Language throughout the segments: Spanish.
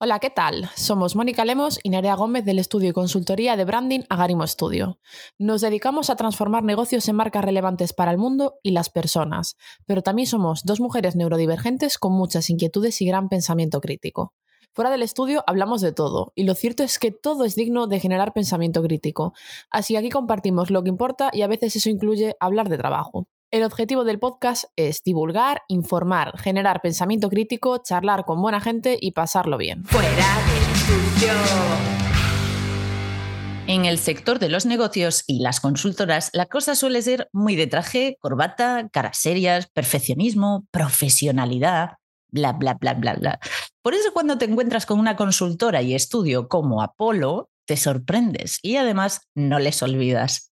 Hola, ¿qué tal? Somos Mónica Lemos y Nerea Gómez del estudio y consultoría de branding Agarimo Studio. Nos dedicamos a transformar negocios en marcas relevantes para el mundo y las personas, pero también somos dos mujeres neurodivergentes con muchas inquietudes y gran pensamiento crítico. Fuera del estudio hablamos de todo, y lo cierto es que todo es digno de generar pensamiento crítico. Así que aquí compartimos lo que importa y a veces eso incluye hablar de trabajo. El objetivo del podcast es divulgar, informar, generar pensamiento crítico, charlar con buena gente y pasarlo bien. Fuera del estudio. En el sector de los negocios y las consultoras, la cosa suele ser muy de traje, corbata, caras serias, perfeccionismo, profesionalidad, bla, bla, bla, bla, bla. Por eso cuando te encuentras con una consultora y estudio como Apolo, te sorprendes y además no les olvidas.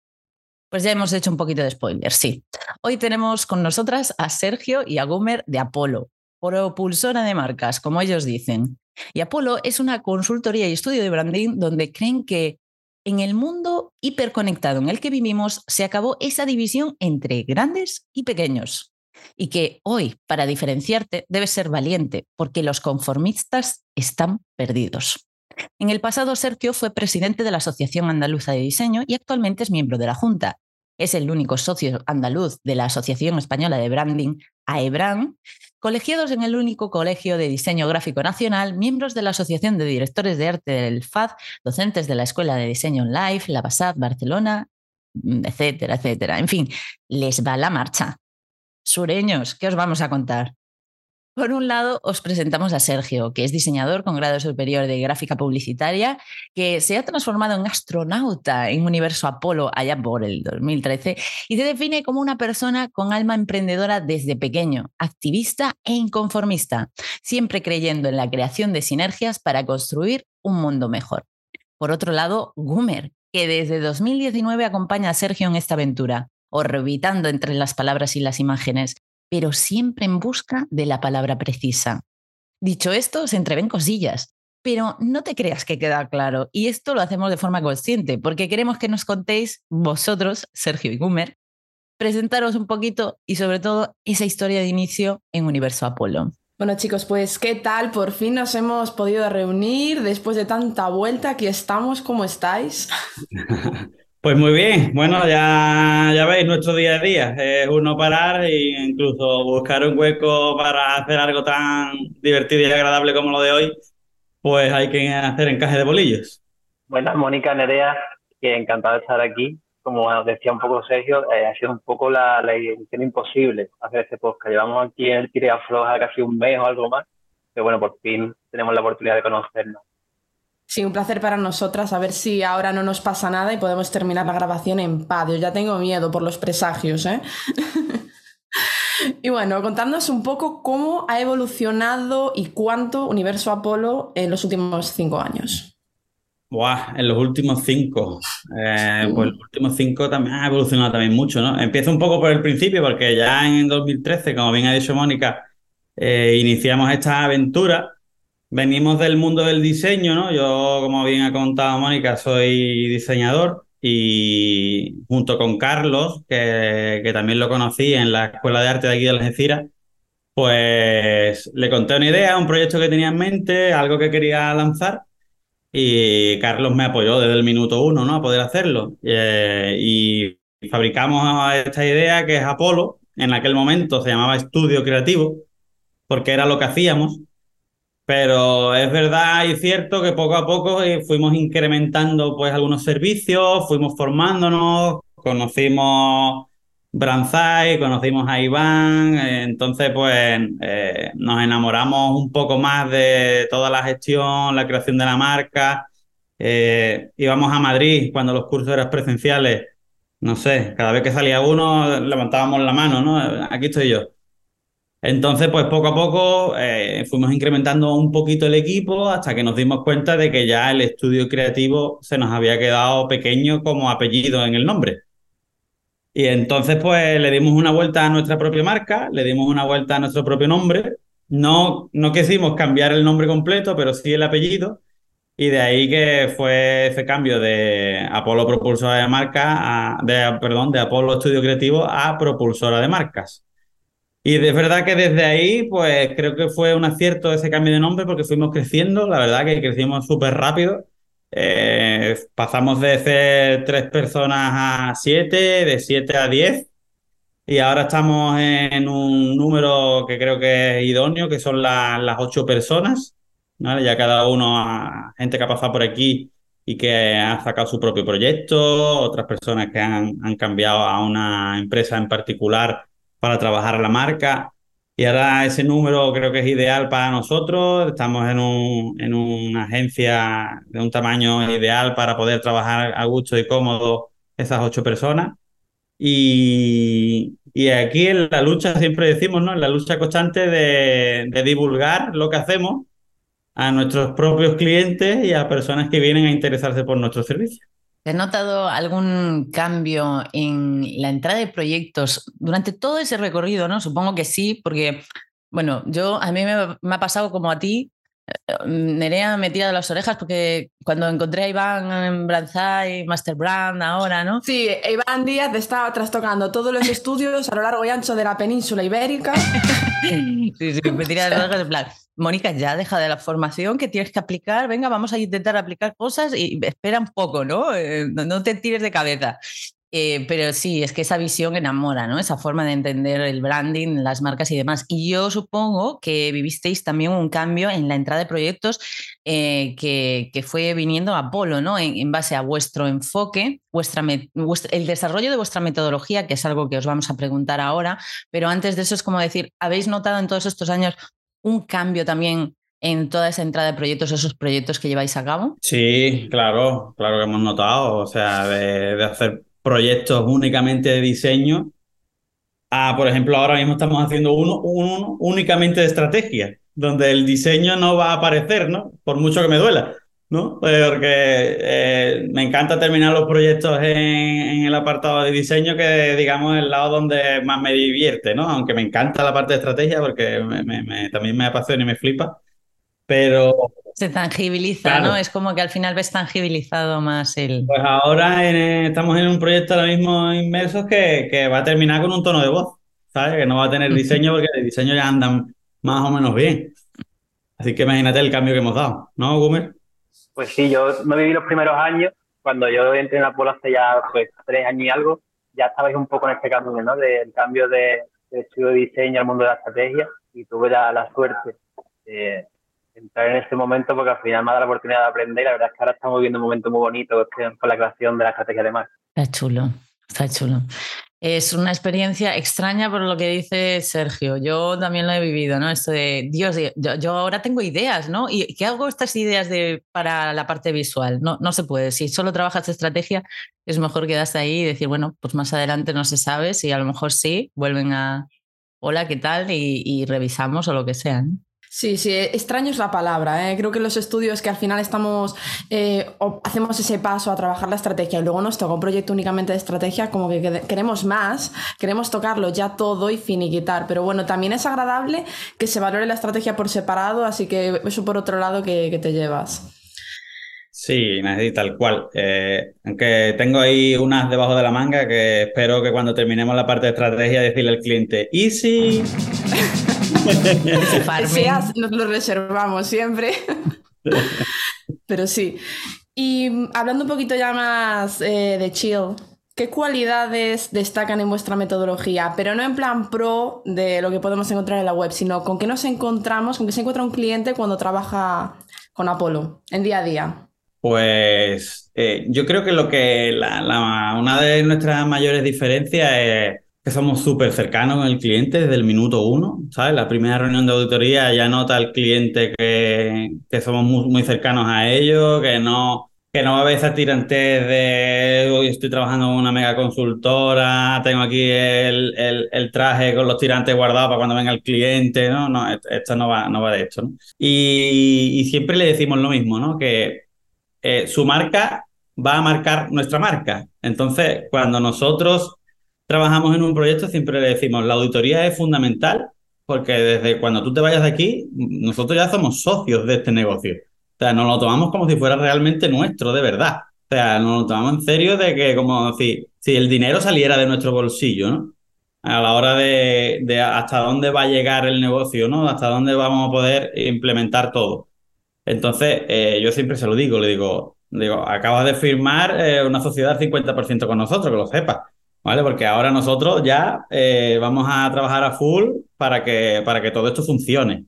Pues ya hemos hecho un poquito de spoiler, sí. Hoy tenemos con nosotras a Sergio y a Gumer de Apolo, propulsora de marcas, como ellos dicen. Y Apolo es una consultoría y estudio de branding donde creen que en el mundo hiperconectado en el que vivimos se acabó esa división entre grandes y pequeños. Y que hoy, para diferenciarte, debes ser valiente, porque los conformistas están perdidos. En el pasado, Sergio fue presidente de la Asociación Andaluza de Diseño y actualmente es miembro de la Junta. Es el único socio andaluz de la Asociación Española de Branding, AEBRAN, colegiados en el único Colegio de Diseño Gráfico Nacional, miembros de la Asociación de Directores de Arte del FAD, docentes de la Escuela de Diseño Live, la BASAD Barcelona, mm, etcétera, etcétera. En fin, les va la marcha. Sureños, ¿qué os vamos a contar? Por un lado, os presentamos a Sergio, que es diseñador con grado superior de gráfica publicitaria, que se ha transformado en astronauta en Universo Apolo allá por el 2013 y se define como una persona con alma emprendedora desde pequeño, activista e inconformista, siempre creyendo en la creación de sinergias para construir un mundo mejor. Por otro lado, Gumer, que desde 2019 acompaña a Sergio en esta aventura, orbitando entre las palabras y las imágenes, pero siempre en busca de la palabra precisa. Dicho esto, se entreven cosillas, pero no te creas que queda claro, y esto lo hacemos de forma consciente, porque queremos que nos contéis vosotros, Sergio y Gumer, presentaros un poquito y sobre todo esa historia de inicio en Universo Apolo. Bueno chicos, pues ¿qué tal? Por fin nos hemos podido reunir después de tanta vuelta. Aquí estamos, ¿cómo estáis? Pues muy bien, bueno, ya, ya veis nuestro día a día, es uno parar e incluso buscar un hueco para hacer algo tan divertido y agradable como lo de hoy, pues hay que hacer encaje de bolillos. Bueno, Mónica Nerea, que encantado de estar aquí. Como decía un poco Sergio, eh, ha sido un poco la, la imposible hacer este podcast. Llevamos aquí en el casi un mes o algo más, pero bueno, por fin tenemos la oportunidad de conocernos. Sí, un placer para nosotras. A ver si ahora no nos pasa nada y podemos terminar la grabación en paz. Ya tengo miedo por los presagios, ¿eh? y bueno, contándonos un poco cómo ha evolucionado y cuánto Universo Apolo en los últimos cinco años. Buah, en los últimos cinco. Eh, pues los últimos cinco también ha evolucionado también mucho, ¿no? Empiezo un poco por el principio, porque ya en 2013, como bien ha dicho Mónica, eh, iniciamos esta aventura venimos del mundo del diseño, ¿no? Yo, como bien ha contado Mónica, soy diseñador y junto con Carlos, que, también lo conocí en la Escuela de Arte de aquí de Algeciras, pues le conté una idea, un proyecto que tenía en mente, algo que quería lanzar y Carlos me apoyó desde el minuto uno, ¿no? A poder hacerlo. Eh, y fabricamos esta idea que es Apolo, en aquel momento se llamaba Estudio Creativo, porque era lo que hacíamos pero es verdad y cierto que poco a poco eh, fuimos incrementando pues algunos servicios, fuimos formándonos, conocimos Branzai, conocimos a Iván, eh, entonces pues eh, nos enamoramos un poco más de toda la gestión, la creación de la marca. íbamos a Madrid cuando los cursos eran presenciales, no sé, cada vez que salía uno levantábamos la mano, ¿no? Aquí estoy yo. Entonces, pues poco a poco eh, fuimos incrementando un poquito el equipo hasta que nos dimos cuenta de que ya el estudio creativo se nos había quedado pequeño como apellido en el nombre. Y entonces, pues le dimos una vuelta a nuestra propia marca, le dimos una vuelta a nuestro propio nombre. No, no quisimos cambiar el nombre completo, pero sí el apellido. Y de ahí que fue ese cambio de Apolo Propulsora de Marca, de, perdón, de Apolo Estudio Creativo a Propulsora de Marcas. Y es verdad que desde ahí, pues creo que fue un acierto ese cambio de nombre porque fuimos creciendo, la verdad que crecimos súper rápido. Eh, pasamos de ser tres personas a siete, de siete a diez, y ahora estamos en un número que creo que es idóneo, que son las ocho personas. Ya cada uno, gente que ha pasado por aquí y que ha sacado su propio proyecto, otras personas que han, han cambiado a una empresa en particular para trabajar la marca. Y ahora ese número creo que es ideal para nosotros. Estamos en, un, en una agencia de un tamaño ideal para poder trabajar a gusto y cómodo esas ocho personas. Y, y aquí en la lucha, siempre decimos, ¿no? En la lucha constante de, de divulgar lo que hacemos a nuestros propios clientes y a personas que vienen a interesarse por nuestros servicios. ¿Has notado algún cambio en la entrada de proyectos durante todo ese recorrido? ¿no? Supongo que sí, porque, bueno, yo a mí me, ha pasado como a ti. Eh, Nerea me tira de las orejas porque cuando encontré a Iván en Branzai, Master Brand ahora, ¿no? Sí, Iván Díaz estaba trastocando todos los estudios a lo largo y ancho de la península ibérica. sí, sí, me tira de las orejas en plan, Mónica, ya deja de la formación que tienes que aplicar, venga, vamos a intentar aplicar cosas y espera un poco, ¿no? Eh, no, te tires de cabeza. Eh, pero sí, es que esa visión enamora, ¿no? Esa forma de entender el branding, las marcas y demás. Y yo supongo que vivisteis también un cambio en la entrada de proyectos eh, que, fue viniendo a Polo, ¿no? En, base a vuestro enfoque, vuestra, el desarrollo de vuestra metodología, que es algo que os vamos a preguntar ahora. Pero antes de eso es como decir, ¿habéis notado en todos estos años un cambio también en toda esa entrada de proyectos, esos proyectos que lleváis a cabo? Sí, claro, claro que hemos notado, o sea, de, hacer proyectos únicamente de diseño a, por ejemplo, ahora mismo estamos haciendo uno, uno únicamente de estrategia, donde el diseño no va a aparecer, ¿no? Por mucho que me duela. ¿No? Porque eh, me encanta terminar los proyectos en, el apartado de diseño, que digamos el lado donde más me divierte, ¿no? Aunque me encanta la parte de estrategia porque también me apasiona y me flipa, pero... Se tangibiliza, ¿no? Es como que al final ves tangibilizado más el... Pues ahora estamos en un proyecto ahora mismo inmersos que, que va a terminar con un tono de voz, ¿sabes? Que no va a tener diseño porque el diseño ya andan más o menos bien. Así que imagínate el cambio que hemos dado, ¿no, Gumer? Pues sí, yo no viví los primeros años. Cuando yo entré en la Apolo hace ya pues, tres años y algo, ya estabais un poco en este camino, ¿no? Del cambio de, estudio de diseño al mundo de la estrategia y tuve la, suerte de entrar en este momento porque al final me ha dado la oportunidad de aprender y la verdad es que ahora estamos viviendo un momento muy bonito con la creación de la estrategia de marca. Está chulo, está chulo. Es una experiencia extraña por lo que dice Sergio. Yo también lo he vivido, ¿no? Esto de, Dios, yo, ahora tengo ideas, ¿no? ¿Y qué hago estas ideas de, para la parte visual? No, no se puede. Si solo trabajas estrategia, es mejor quedarse ahí y decir, bueno, pues más adelante no se sabe, si a lo mejor sí, vuelven a, hola, ¿qué tal? Y, y revisamos o lo que sea. ¿no? Sí, sí, extraño es la palabra. ¿eh? Creo que los estudios que al final estamos, eh, hacemos ese paso a trabajar la estrategia y luego nos toca un proyecto únicamente de estrategia, como que queremos más, queremos tocarlo ya todo y finiquitar. Pero bueno, también es agradable que se valore la estrategia por separado, así que eso por otro lado que, te llevas. Sí, tal cual. Eh, aunque tengo ahí unas debajo de la manga que espero que cuando terminemos la parte de estrategia decirle al cliente, easy. nos lo reservamos siempre. Pero sí. Y hablando un poquito ya más eh, de chill, ¿qué cualidades destacan en vuestra metodología? Pero no en plan pro de lo que podemos encontrar en la web, sino con qué nos encontramos, con qué se encuentra un cliente cuando trabaja con Apolo en día a día. Pues eh, yo creo que lo que una de nuestras mayores diferencias es que somos súper cercanos con el cliente desde el minuto uno, ¿sabes? La primera reunión de auditoría ya nota al cliente que, que somos muy, cercanos a ellos, que no, que no va a haber esa tirantez de hoy estoy trabajando en una mega consultora, tengo aquí el, el, traje con los tirantes guardados para cuando venga el cliente, ¿no? No, esto no va, no va de esto, ¿no? Y, y siempre le decimos lo mismo, ¿no? Que eh, su marca va a marcar nuestra marca. Entonces, cuando nosotros trabajamos en un proyecto, siempre le decimos, la auditoría es fundamental porque desde cuando tú te vayas de aquí, nosotros ya somos socios de este negocio. O sea, nos lo tomamos como si fuera realmente nuestro, de verdad. O sea, nos lo tomamos en serio de que como si, si el dinero saliera de nuestro bolsillo, ¿no? a la hora de, hasta dónde va a llegar el negocio, ¿no? Hasta dónde vamos a poder implementar todo. Entonces, eh, yo siempre se lo digo, le digo, digo, acabas de firmar eh, una sociedad al 50% con nosotros, que lo sepas, ¿vale? Porque ahora nosotros ya eh, vamos a trabajar a full para que, para que todo esto funcione.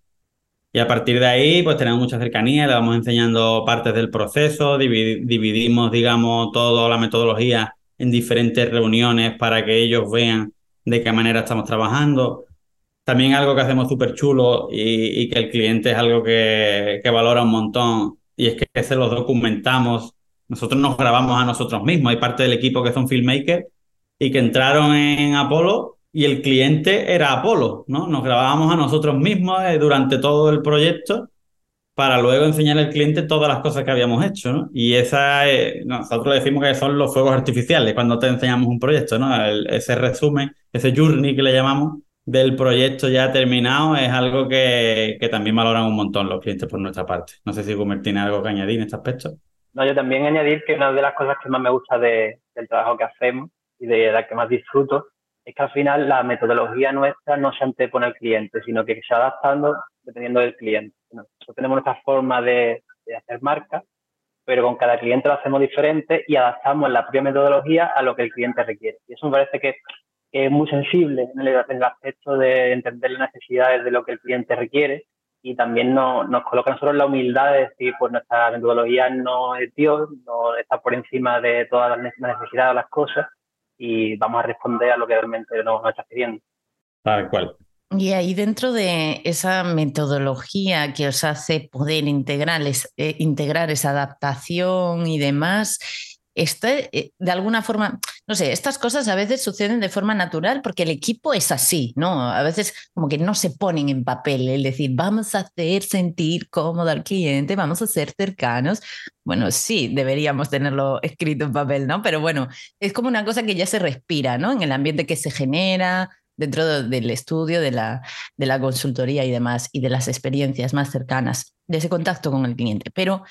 Y a partir de ahí, pues tenemos mucha cercanía, le vamos enseñando partes del proceso, dividimos, digamos, toda la metodología en diferentes reuniones para que ellos vean de qué manera estamos trabajando. También algo que hacemos súper chulo y, que el cliente es algo que, valora un montón y es que se los documentamos. Nosotros nos grabamos a nosotros mismos. Hay parte del equipo que son filmmakers y que entraron en Apolo y el cliente era Apolo, ¿no? Nos grabábamos a nosotros mismos eh, durante todo el proyecto para luego enseñar al cliente todas las cosas que habíamos hecho, ¿no? Y esa, nosotros decimos que son los fuegos artificiales cuando te enseñamos un proyecto, ¿no? ese resumen, ese journey que le llamamos del proyecto ya terminado es algo que, que, también valoran un montón los clientes por nuestra parte. No sé si Gumer tiene algo que añadir en este aspecto. No, yo también añadir que una de las cosas que más me gusta de, del trabajo que hacemos y de la que más disfruto es que al final la metodología nuestra no se antepone al cliente, sino que se va adaptando dependiendo del cliente. Nosotros tenemos nuestra forma de, hacer marca, pero con cada cliente lo hacemos diferente y adaptamos la propia metodología a lo que el cliente requiere. Y eso me parece que, es muy sensible en el, aspecto de entender las necesidades de lo que el cliente requiere y también nos, nos coloca a nosotros la humildad de decir, pues nuestra metodología no es Dios, no está por encima de todas las necesidades de las cosas y vamos a responder a lo que realmente nos, está pidiendo. Tal cual. Y ahí dentro de esa metodología que os hace poder integrar, eh, integrar esa adaptación y demás, este, eh, de alguna forma, no sé, estas cosas a veces suceden de forma natural porque el equipo es así, ¿no? A veces como que no se ponen en papel, el decir, vamos a hacer sentir cómodo al cliente, vamos a ser cercanos. Bueno, sí, deberíamos tenerlo escrito en papel, ¿no? Pero bueno, es como una cosa que ya se respira, ¿no? En el ambiente que se genera, dentro del estudio, de la, de la consultoría y demás, y de las experiencias más cercanas de ese contacto con el cliente. Pero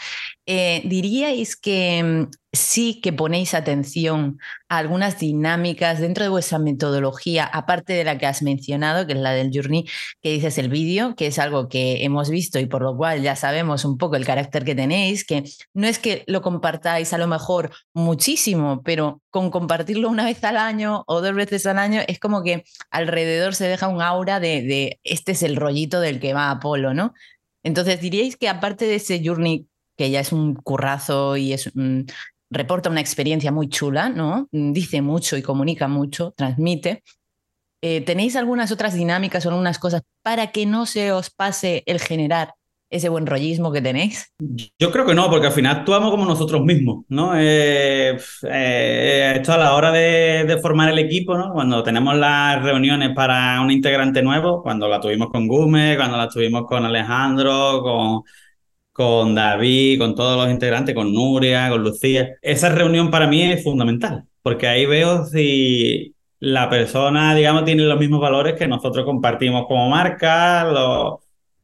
eh, diríais que mm, sí que ponéis atención a algunas dinámicas dentro de vuestra metodología, aparte de la que has mencionado, que es la del journey, que dices el vídeo, que es algo que hemos visto y por lo cual ya sabemos un poco el carácter que tenéis, que no es que lo compartáis a lo mejor muchísimo, pero con compartirlo una vez al año o dos veces al año es como que alrededor se deja un aura de, de este es el rollito del que va Apolo, ¿no? Entonces, diríais que aparte de ese journey, que ya es un currazo y reporta una experiencia muy chula, ¿no? Dice mucho y comunica mucho, transmite. Eh, ¿Tenéis algunas otras dinámicas o algunas cosas para que no se os pase el generar ese buen rollismo que tenéis? Yo creo que no, porque al final actuamos como nosotros mismos, ¿no? Eh, eh, esto a la hora de, formar el equipo, ¿no? Cuando tenemos las reuniones para un integrante nuevo, cuando la tuvimos con Gume, cuando la tuvimos con Alejandro, con, con David, con todos los integrantes, con Nuria, con Lucía, esa reunión para mí es fundamental, porque ahí veo si la persona, digamos, tiene los mismos valores que nosotros compartimos como marca,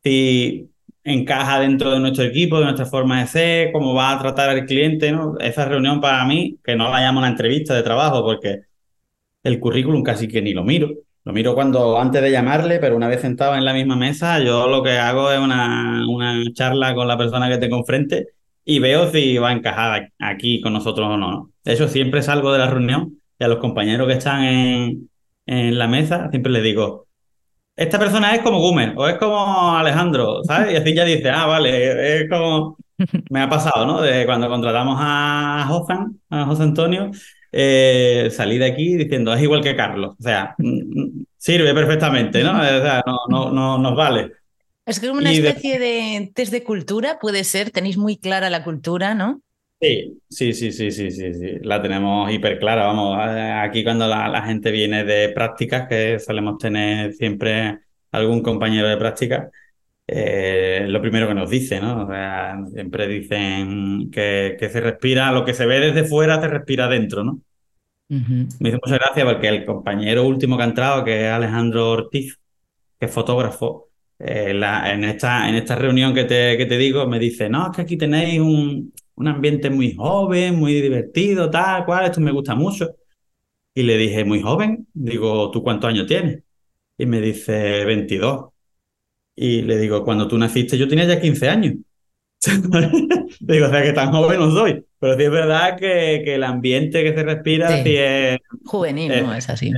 si encaja dentro de nuestro equipo, de nuestra forma de ser, cómo va a tratar al cliente, ¿no? Esa reunión para mí, que no la llamo una entrevista de trabajo, porque el currículum casi que ni lo miro. Lo miro cuando antes de llamarle, pero una vez sentado en la misma mesa, yo lo que hago es una, una charla con la persona que tengo enfrente y veo si va a encajar aquí con nosotros o no. De hecho, siempre salgo de la reunión y a los compañeros que están en, en la mesa, siempre les digo, esta persona es como Gumer o es como Alejandro, ¿sabes? Y así ya dice, ah, vale, es como... Me ha pasado, ¿no? De cuando contratamos a Josan, a José Antonio, eh, salí de aquí diciendo, es igual que Carlos. O sea, mm, mm, sirve perfectamente, ¿no? O sea, no, no, no nos vale. Es que como una especie de... test de cultura, puede ser, tenéis muy clara la cultura, ¿no? Sí, sí, sí, sí, sí, sí, sí, la tenemos hiper clara, vamos, eh, aquí cuando la, gente viene de prácticas, que solemos tener siempre algún compañero de práctica, eh, lo primero que nos dice, ¿no? O sea, siempre dicen que, que, se respira, lo que se ve desde fuera se respira dentro, ¿no? Me hizo mucha gracia porque el compañero último que ha entrado, que es Alejandro Ortiz, que es fotógrafo, eh, en, esta, en esta reunión que te, que te digo, me dice, no, es que aquí tenéis un, un ambiente muy joven, muy divertido, tal cual, esto me gusta mucho. Y le dije, muy joven. Digo, ¿tú cuántos años tienes? Y me dice, 22. Y le digo, cuando tú naciste yo tenía ya 15 años. digo, o sea que tan joven no soy. Pero sí es verdad que, que el ambiente que se respira sí, es... Juvenil, no es así.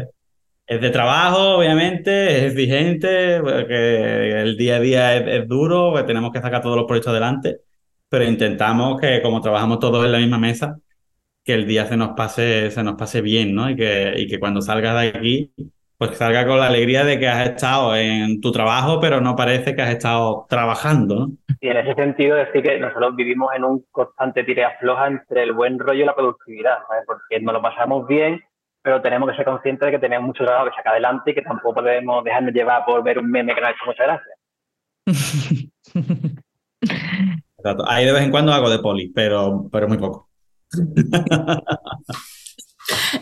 Es de trabajo, obviamente, es exigente, porque el día a día es, es duro, porque tenemos que sacar todos los proyectos adelante, pero intentamos que como trabajamos todos en la misma mesa, que el día se nos pase, se nos pase bien, ¿no? Y que, y que cuando salgas de aquí, pues salga con la alegría de que has estado en tu trabajo, pero no parece que has estado trabajando, ¿no? Y en ese sentido decir que nosotros vivimos en un constante tire afloja entre el buen rollo y la productividad, ¿sabes? Porque nos lo pasamos bien, pero tenemos que ser conscientes de que tenemos mucho trabajo que sacar adelante y que tampoco podemos dejarnos llevar por ver un meme que nos ha hecho muchas gracias. Exacto. Ahí de vez en cuando hago de poli, pero, pero muy poco.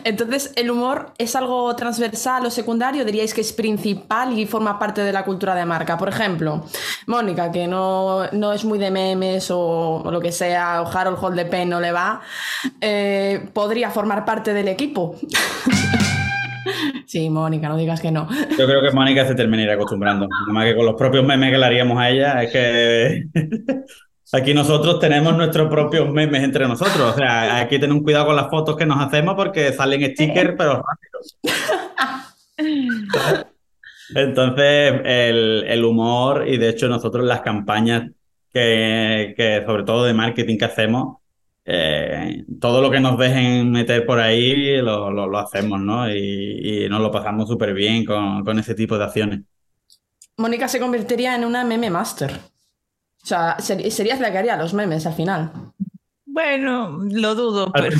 Entonces, ¿el humor es algo transversal o secundario? ¿Diríais que es principal y forma parte de la cultura de marca? Por ejemplo, Mónica, que no, no es muy de memes o, o, lo que sea, o Harold Hold the Pen no le va, eh, ¿podría formar parte del equipo? sí, Mónica, no digas que no. Yo creo que Mónica se terminaría acostumbrando. Nada más que con los propios memes que le haríamos a ella, es que Aquí nosotros tenemos nuestros propios memes entre nosotros. O sea, hay que tener un cuidado con las fotos que nos hacemos porque salen stickers, pero rápidos. Entonces, el, el, humor, y de hecho nosotros las campañas que, que sobre todo de marketing que hacemos, eh, todo lo que nos dejen meter por ahí lo, lo, lo hacemos, ¿no? Y, y, nos lo pasamos súper bien con, con ese tipo de acciones. Mónica se convertiría en una meme master. O sea, ser, serías la que haría los memes al final. Bueno, lo dudo. Al, Pero...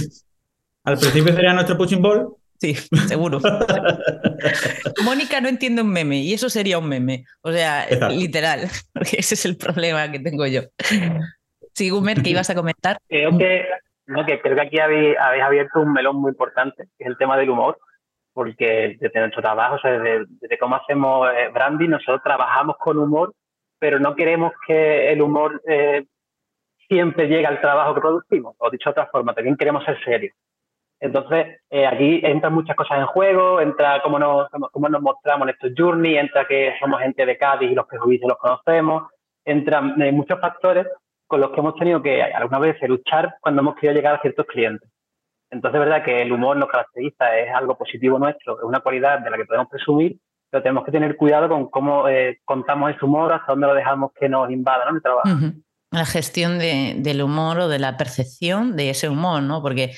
al principio sería nuestro pushing ball. Sí, seguro. Mónica no entiende un meme y eso sería un meme. O sea, Exacto. literal, porque ese es el problema que tengo yo. Sí, Gumer, ¿qué ibas a comentar? Creo que, no, que, creo que aquí habéis, habéis, abierto un melón muy importante, que es el tema del humor, porque desde nuestro trabajo, o sea, desde, desde cómo hacemos eh, branding, nosotros trabajamos con humor pero no queremos que el humor eh, siempre llegue al trabajo que producimos. O dicho de otra forma, también queremos ser serios. Entonces, eh, aquí entran muchas cosas en juego, entra cómo nos, cómo nos mostramos en estos journey, entra que somos gente de Cádiz y los prejuicios los conocemos, entran eh, muchos factores con los que hemos tenido que alguna vez luchar cuando hemos querido llegar a ciertos clientes. Entonces, es verdad que el humor nos caracteriza, es algo positivo nuestro, es una cualidad de la que podemos presumir, pero tenemos que tener cuidado con cómo eh, contamos ese humor, hasta dónde lo dejamos que nos invada ¿no? el trabajo. La gestión de, del humor o de la percepción de ese humor, ¿no? Porque,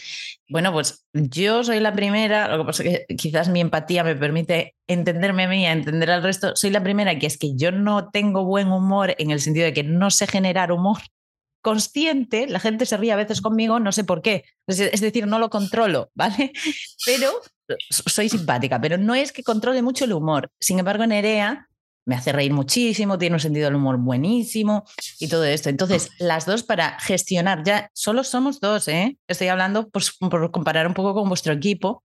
bueno, pues yo soy la primera, lo que pasa es que quizás mi empatía me permite entenderme a mí, a entender al resto, soy la primera que es que yo no tengo buen humor en el sentido de que no sé generar humor consciente, la gente se ríe a veces conmigo, no sé por qué, es decir, no lo controlo, ¿vale? Pero soy simpática, pero no es que controle mucho el humor. Sin embargo, Nerea me hace reír muchísimo, tiene un sentido del humor buenísimo y todo esto. Entonces, las dos para gestionar, ya solo somos dos, ¿eh? Estoy hablando por, comparar un poco con vuestro equipo.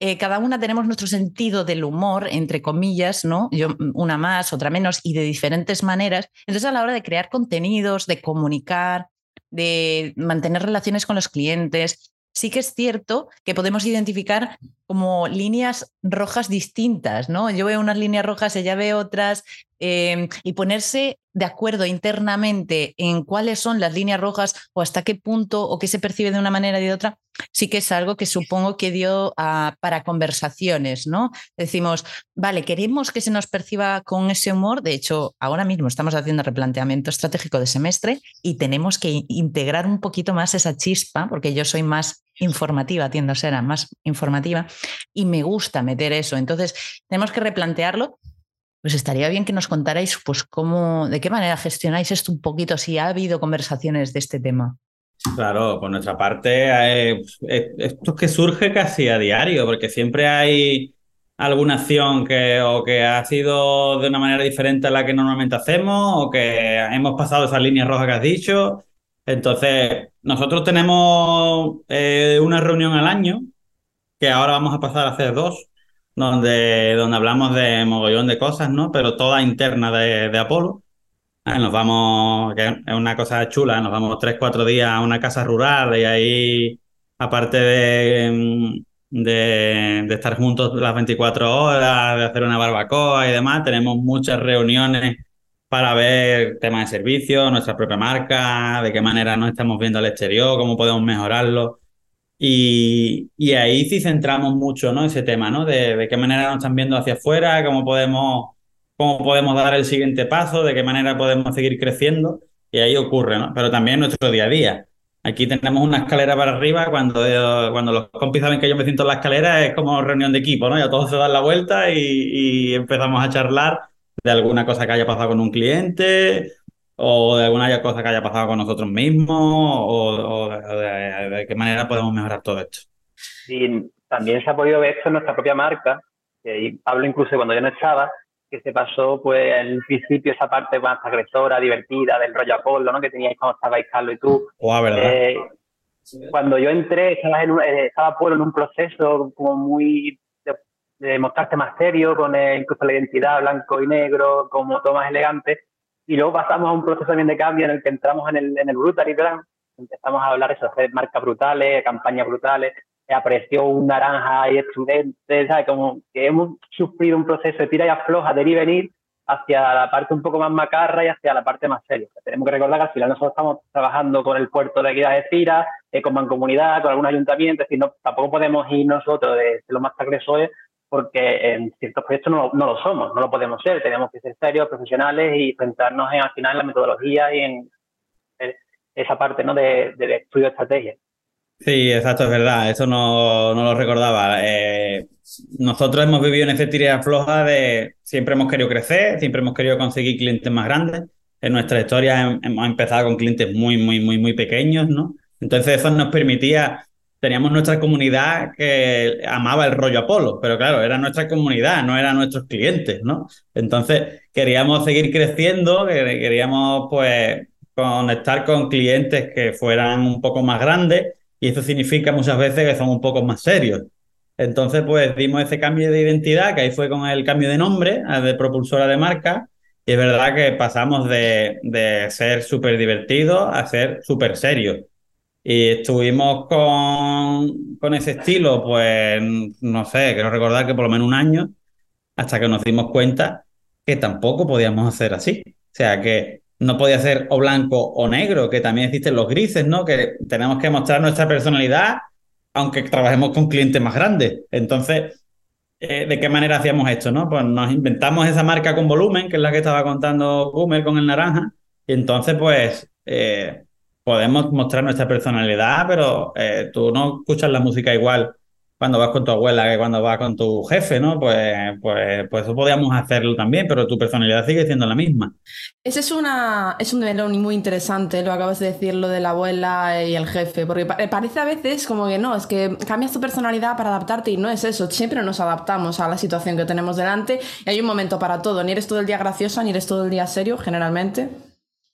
Eh, cada una tenemos nuestro sentido del humor, entre comillas, ¿no? Yo una más, otra menos, y de diferentes maneras. Entonces, a la hora de crear contenidos, de comunicar, de mantener relaciones con los clientes, sí que es cierto que podemos identificar como líneas rojas distintas, ¿no? Yo veo unas líneas rojas, ella ve otras, eh, y ponerse de acuerdo internamente en cuáles son las líneas rojas o hasta qué punto o qué se percibe de una manera y de otra, sí que es algo que supongo que dio para conversaciones, ¿no? Decimos, vale, queremos que se nos perciba con ese humor, de hecho, ahora mismo estamos haciendo replanteamiento estratégico de semestre y tenemos que integrar un poquito más esa chispa, porque yo soy más informativa, tiendo a ser más informativa, y me gusta meter eso. Entonces, tenemos que replantearlo pues estaría bien que nos contarais, pues, cómo, de qué manera gestionáis esto un poquito, si ha habido conversaciones de este tema. Claro, por nuestra parte, eh, esto es que surge casi a diario, porque siempre hay alguna acción que o que ha sido de una manera diferente a la que normalmente hacemos, o que hemos pasado esas líneas rojas que has dicho. Entonces, nosotros tenemos eh, una reunión al año, que ahora vamos a pasar a hacer dos, donde, donde hablamos de mogollón de cosas, ¿no? Pero toda interna de, de Apolo. Eh, nos vamos, que es una cosa chula, nos vamos tres, cuatro días a una casa rural y ahí, aparte de, de, de, estar juntos las 24 horas, de hacer una barbacoa y demás. Tenemos muchas reuniones para ver temas de servicio, nuestra propia marca, de qué manera nos estamos viendo al exterior, cómo podemos mejorarlo. Y, y ahí sí centramos mucho ¿no? ese tema, ¿no? De, de, qué manera nos están viendo hacia afuera, cómo podemos, cómo podemos dar el siguiente paso, de qué manera podemos seguir creciendo. Y ahí ocurre, ¿no? Pero también nuestro día a día. Aquí tenemos una escalera para arriba. Cuando, cuando los compis saben que yo me siento en la escalera, es como reunión de equipo, ¿no? Ya todos se dan la vuelta y, y empezamos a charlar de alguna cosa que haya pasado con un cliente o de alguna cosa que haya pasado con nosotros mismos o, de, qué manera podemos mejorar todo esto. Y también se ha podido ver esto en nuestra propia marca, y hablo incluso cuando yo no estaba, que se pasó pues al principio esa parte más agresora, divertida del rollo Apolo, ¿no? Que teníais cuando estabais Carlos y tú. ¿verdad? Eh, cuando yo entré, estaba, en un, eh, estaba en un proceso como muy de mostrarte más serio, con incluso la identidad blanco y negro, como todo más elegante. Y luego pasamos a un proceso también de cambio en el que entramos en el, en el Brand, empezamos a hablar eso, hacer marcas brutales, campañas brutales, apareció un naranja y estudiante, ¿sabes? Como que hemos sufrido un proceso de tira y afloja, de ir y venir, hacia la parte un poco más macarra y hacia la parte más seria. tenemos que recordar que al final nosotros estamos trabajando con el puerto de Equidad de Tira, eh, con Mancomunidad, con algún ayuntamiento, es decir, no, tampoco podemos ir nosotros de, de los más agresores porque en ciertos proyectos no, no, lo somos, no lo podemos ser, tenemos que ser serios, profesionales y centrarnos en, al final en la metodología y en esa parte ¿no? de, de estudio de estrategia. Sí, exacto, es verdad, eso no, no lo recordaba. Eh, nosotros hemos vivido en esa tirada floja de siempre hemos querido crecer, siempre hemos querido conseguir clientes más grandes. En nuestra historia hemos empezado con clientes muy, muy, muy, muy pequeños, ¿no? Entonces eso nos permitía teníamos nuestra comunidad que amaba el rollo Apolo, pero claro, era nuestra comunidad, no eran nuestros clientes, ¿no? Entonces queríamos seguir creciendo, queríamos pues conectar con clientes que fueran un poco más grandes y eso significa muchas veces que son un poco más serios. Entonces pues dimos ese cambio de identidad, que ahí fue con el cambio de nombre, de propulsora de marca, y es verdad que pasamos de, de ser súper divertidos a ser súper serios. Y estuvimos con, con ese estilo, pues, no sé, quiero recordar que por lo menos un año, hasta que nos dimos cuenta que tampoco podíamos hacer así. O sea, que no podía ser o blanco o negro, que también existen los grises, ¿no? Que tenemos que mostrar nuestra personalidad, aunque trabajemos con clientes más grandes. Entonces, eh, ¿de qué manera hacíamos esto, no? Pues nos inventamos esa marca con volumen, que es la que estaba contando Boomer con el naranja, y entonces, pues, eh, podemos mostrar nuestra personalidad, pero eh, tú no escuchas la música igual cuando vas con tu abuela que cuando vas con tu jefe, ¿no? Pues, pues, pues eso podríamos hacerlo también, pero tu personalidad sigue siendo la misma. Ese es, una, es un melón muy interesante, lo acabas de decir, lo de la abuela y el jefe, porque parece a veces como que no, es que cambias tu personalidad para adaptarte y no es eso, siempre nos adaptamos a la situación que tenemos delante y hay un momento para todo, ni eres todo el día graciosa, ni eres todo el día serio, generalmente.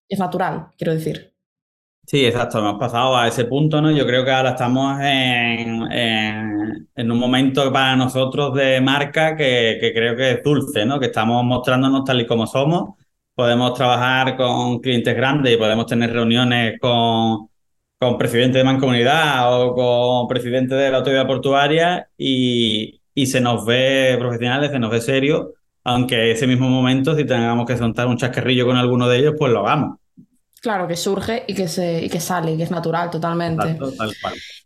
Es natural, quiero decir. Sí, exacto, hemos pasado a ese punto, ¿no? Yo creo que ahora estamos en, un momento para nosotros de marca que, que, creo que es dulce, ¿no? Que estamos mostrándonos tal y como somos. Podemos trabajar con clientes grandes y podemos tener reuniones con, con presidente de Mancomunidad o con presidente de la autoridad portuaria y, y se nos ve profesionales, se nos ve serio, aunque ese mismo momento, si tengamos que soltar un chascarrillo con alguno de ellos, pues lo hagamos. Claro, que surge y que, se, y que sale, que es natural totalmente.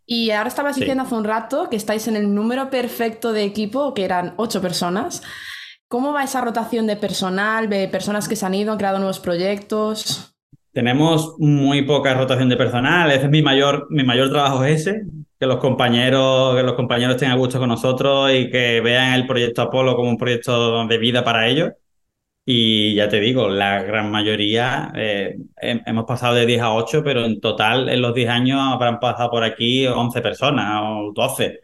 Y ahora estabas diciendo hace un rato que estáis en el número perfecto de equipo, que eran ocho personas. ¿Cómo va esa rotación de personal, de personas que se han ido, han creado nuevos proyectos? Tenemos muy poca rotación de personal. Ese es mi mayor, mi mayor trabajo es ese, que los compañeros, que los compañeros estén a gusto con nosotros y que vean el proyecto Apolo como un proyecto de vida para ellos. Y ya te digo, la gran mayoría eh, hemos pasado de 10 a 8, pero en total en los 10 años habrán pasado por aquí 11 personas o 12.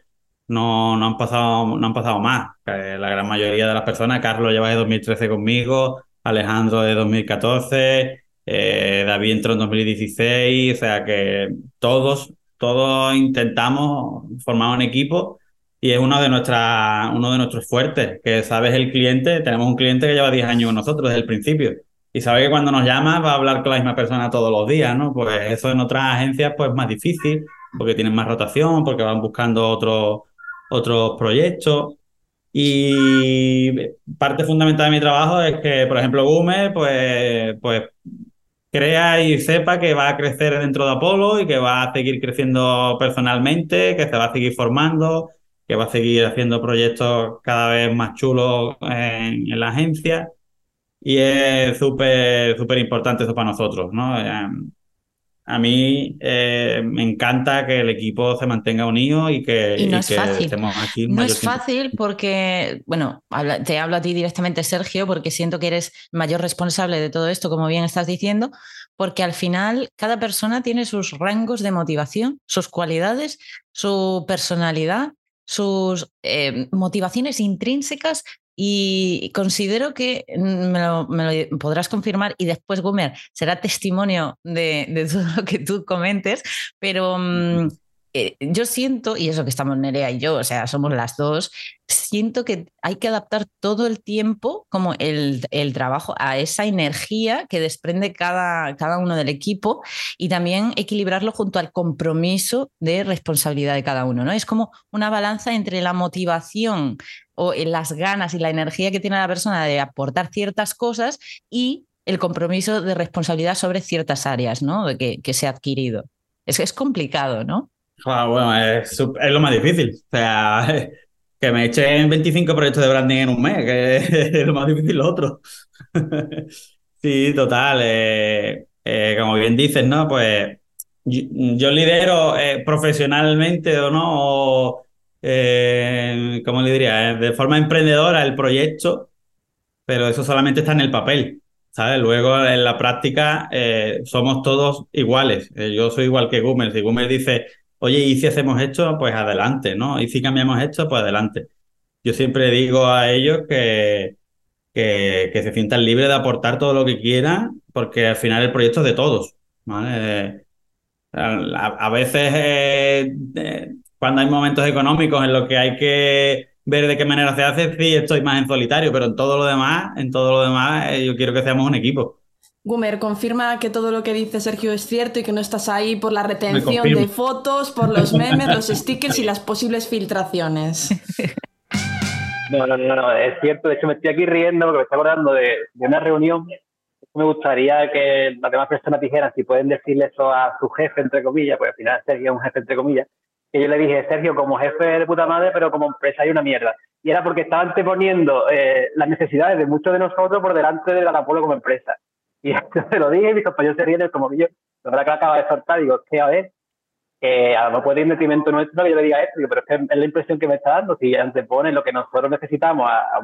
No, no, han, pasado, no han pasado más. Eh, la gran mayoría de las personas, Carlos lleva de 2013 conmigo, Alejandro de 2014, eh, David entró en 2016, o sea que todos, todos intentamos formar un equipo y es uno de, nuestra, uno de nuestros fuertes, que sabes el cliente, tenemos un cliente que lleva 10 años con nosotros desde el principio y sabe que cuando nos llama va a hablar con la misma persona todos los días, ¿no? Pues eso en otras agencias pues más difícil, porque tienen más rotación, porque van buscando otro, otros proyectos. Y parte fundamental de mi trabajo es que, por ejemplo, Gumer, pues, pues crea y sepa que va a crecer dentro de Apolo y que va a seguir creciendo personalmente, que se va a seguir formando, que va a seguir haciendo proyectos cada vez más chulos en, la agencia. Y es súper, súper importante eso para nosotros, ¿no? Em, a mí eh, me encanta que el equipo se mantenga unido y que, no es fácil. estemos aquí. No es fácil porque, bueno, te hablo a ti directamente, Sergio, porque siento que eres mayor responsable de todo esto, como bien estás diciendo, porque al final cada persona tiene sus rangos de motivación, sus cualidades, su personalidad, sus eh, motivaciones intrínsecas y considero que me lo, podrás confirmar y después, Gumer, será testimonio de, todo lo que tú comentes, pero eh, yo siento, y eso que estamos Nerea y yo, o sea, somos las dos, siento que hay que adaptar todo el tiempo como el, trabajo a esa energía que desprende cada, cada uno del equipo y también equilibrarlo junto al compromiso de responsabilidad de cada uno, ¿no? Es como una balanza entre la motivación o las ganas y la energía que tiene la persona de aportar ciertas cosas y el compromiso de responsabilidad sobre ciertas áreas, ¿no? Que, que se ha adquirido. Es, es complicado, ¿no? Ah, bueno, es, lo más difícil. O sea, que me echen 25 proyectos de branding en un mes, que es lo más difícil lo otro. sí, total. Eh, eh, como bien dices, ¿no? Pues yo, lidero eh, profesionalmente o no, o, ¿cómo le diría? de forma emprendedora el proyecto, pero eso solamente está en el papel. ¿Sabes? Luego en la práctica somos todos iguales. yo soy igual que Gumer. Si Gumer dice, oye, y si hacemos esto, pues adelante, ¿no? Y si cambiamos esto, pues adelante. Yo siempre digo a ellos que, que, se sientan libres de aportar todo lo que quieran, porque al final el proyecto es de todos, ¿vale? A, veces eh, eh, cuando hay momentos económicos en los que hay que ver de qué manera se hace, sí, estoy más en solitario, pero en todo lo demás, en todo lo demás, eh, yo quiero que seamos un equipo. Gumer, confirma que todo lo que dice Sergio es cierto y que no estás ahí por la retención de fotos, por los memes, los stickers y las posibles filtraciones. No, no, no, no, es cierto. De hecho, me estoy aquí riendo porque me estoy acordando de, una reunión. Me gustaría que las demás personas dijeran si pueden decirle eso a su jefe, entre comillas, porque al final Sergio es un jefe, entre comillas. Que yo le dije, Sergio, como jefe de puta madre, pero como empresa hay una mierda. Y era porque estaban anteponiendo eh, las necesidades de muchos de nosotros por delante de la Apolo como empresa. Y esto se lo dije y mis compañeros se ríen como que yo, la verdad que acaba de soltar, digo, que a ver, que a lo mejor puede ir en detrimento nuestro que yo le diga esto, pero es que es la impresión que me está dando, si antepone lo que nosotros necesitamos a,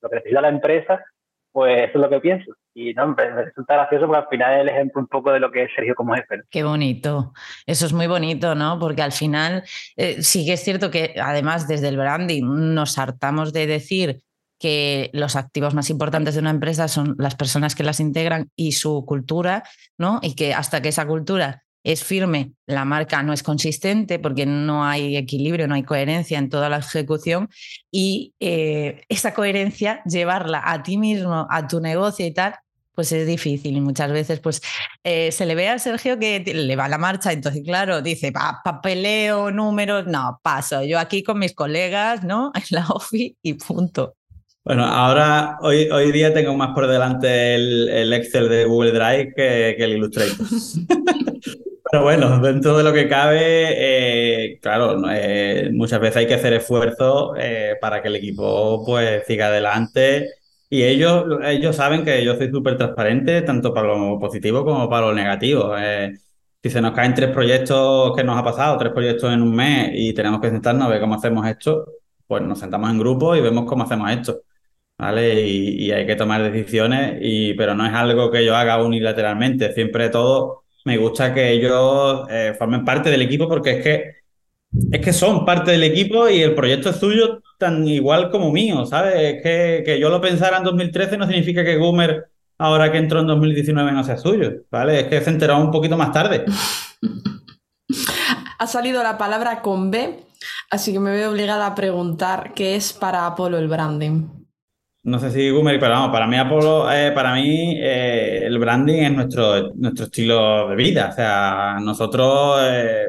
lo que necesita la empresa, pues eso es lo que pienso. Y no, me, resulta gracioso porque al final es el ejemplo un poco de lo que es Sergio como jefe. Qué bonito. Eso es muy bonito, ¿no? Porque al final eh, sí que es cierto que además desde el branding nos hartamos de decir que los activos más importantes de una empresa son las personas que las integran y su cultura, ¿no? Y que hasta que esa cultura es firme, la marca no es consistente porque no hay equilibrio, no hay coherencia en toda la ejecución y eh, esa coherencia, llevarla a ti mismo, a tu negocio y tal, pues es difícil y muchas veces pues eh, se le ve a Sergio que le va la marcha, entonces claro, dice, papeleo, números, no, paso, yo aquí con mis colegas, ¿no? En la OFI y punto. Bueno, ahora, hoy, hoy día tengo más por delante el, Excel de Google Drive que, el Illustrator. Pero bueno, dentro de lo que cabe, eh, claro, eh, muchas veces hay que hacer esfuerzo eh, para que el equipo pues siga adelante. Y ellos, ellos saben que yo soy súper transparente, tanto para lo positivo como para lo negativo. si se nos caen tres proyectos que nos ha pasado, tres proyectos en un mes y tenemos que sentarnos a ver cómo hacemos esto, pues nos sentamos en grupo y vemos cómo hacemos esto. ¿Vale? Y, hay que tomar decisiones, y, pero no es algo que yo haga unilateralmente. Siempre todo, me gusta que ellos eh, formen parte del equipo porque es que, es que son parte del equipo y el proyecto es suyo tan igual como mío, ¿sabes? Es que, que yo lo pensara en 2013 no significa que Goomer, ahora que entró en 2019, no sea suyo, ¿vale? Es que se enteró un poquito más tarde. ha salido la palabra con B, así que me veo obligada a preguntar qué es para Apolo el branding. No sé si Gumer, pero vamos, para mí Apolo, eh, para mí eh, el branding es nuestro, nuestro estilo de vida. O sea, nosotros eh,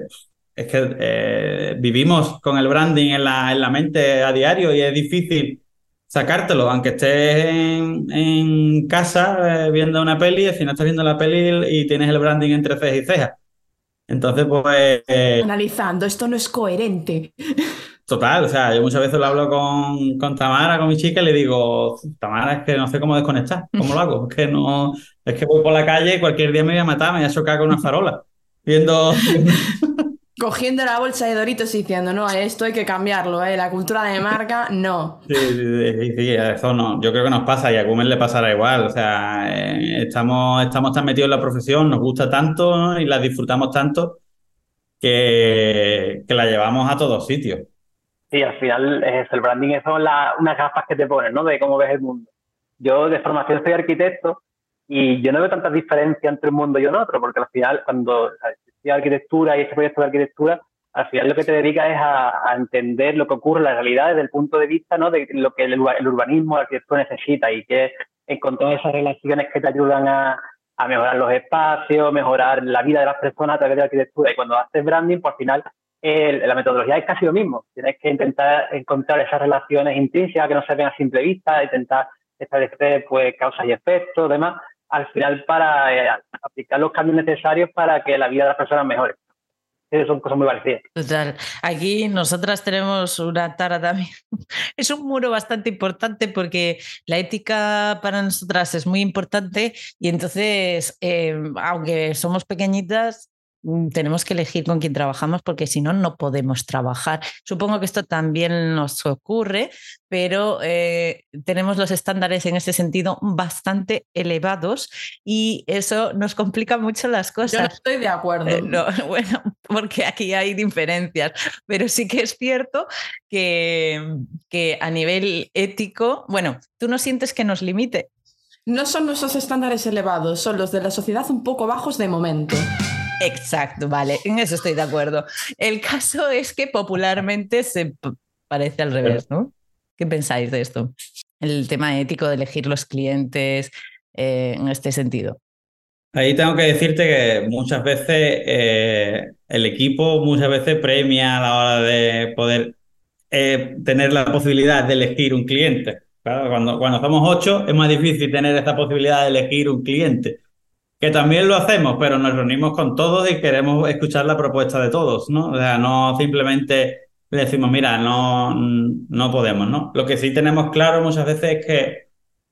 es que vivimos con el branding en la, en la mente a diario y es difícil sacártelo, aunque estés en, casa viendo una peli, si no estás viendo la peli y tienes el branding entre cejas y cejas. Entonces, pues... Analizando, esto no es coherente. Total, o sea, yo muchas veces lo hablo con, con, Tamara, con mi chica, y le digo, Tamara, es que no sé cómo desconectar, ¿cómo lo hago? Es que no, es que voy por la calle y cualquier día me voy a matar, me voy a chocar con una farola, viendo... Cogiendo la bolsa de Doritos y diciendo, no, esto hay que cambiarlo, ¿eh? la cultura de marca, no. Sí, sí, sí, eso no, yo creo que nos pasa y a Gumer le pasará igual, o sea, eh, estamos, estamos tan metidos en la profesión, nos gusta tanto y la disfrutamos tanto que, que la llevamos a todos sitios. Sí, al final es el branding son unas gafas que te pones, ¿no? De cómo ves el mundo. Yo de formación soy arquitecto y yo no veo tantas diferencias entre un mundo y un otro, porque al final cuando estudias arquitectura y este proyecto de arquitectura, al final lo que te dedica es a, entender lo que ocurre la realidad desde el punto de vista ¿no? de lo que el, urbanismo, la arquitectura necesita y que encontrar esas relaciones que te ayudan a, a mejorar los espacios, mejorar la vida de las personas a través de la arquitectura. Y cuando haces branding, pues al final la metodología es casi lo mismo. Tienes que intentar encontrar esas relaciones intrínsecas que no se ven a simple vista, intentar establecer pues, causas y efectos, demás, al final para eh, aplicar los cambios necesarios para que la vida de las personas mejore. Esas son cosas muy parecidas. Total. Aquí nosotras tenemos una tara también. Es un muro bastante importante porque la ética para nosotras es muy importante y entonces, eh, aunque somos pequeñitas, tenemos que elegir con quién trabajamos porque si no, no podemos trabajar. Supongo que esto también nos ocurre, pero eh, tenemos los estándares en ese sentido bastante elevados y eso nos complica mucho las cosas. Yo no estoy de acuerdo. Eh, bueno, porque aquí hay diferencias, pero sí que es cierto que, que a nivel ético, bueno, tú no sientes que nos limite. No son nuestros estándares elevados, son los de la sociedad un poco bajos de momento. Exacto, vale, en eso estoy de acuerdo. El caso es que popularmente se parece al revés, ¿no? ¿Qué pensáis de esto? El tema ético de elegir los clientes eh, en este sentido. Ahí tengo que decirte que muchas veces eh, el equipo muchas veces premia a la hora de poder eh, tener la posibilidad de elegir un cliente. cuando, cuando somos ocho es más difícil tener esa posibilidad de elegir un cliente que también lo hacemos, pero nos reunimos con todos y queremos escuchar la propuesta de todos, ¿no? O sea, no simplemente le decimos, mira, no, no podemos, ¿no? Lo que sí tenemos claro muchas veces es que,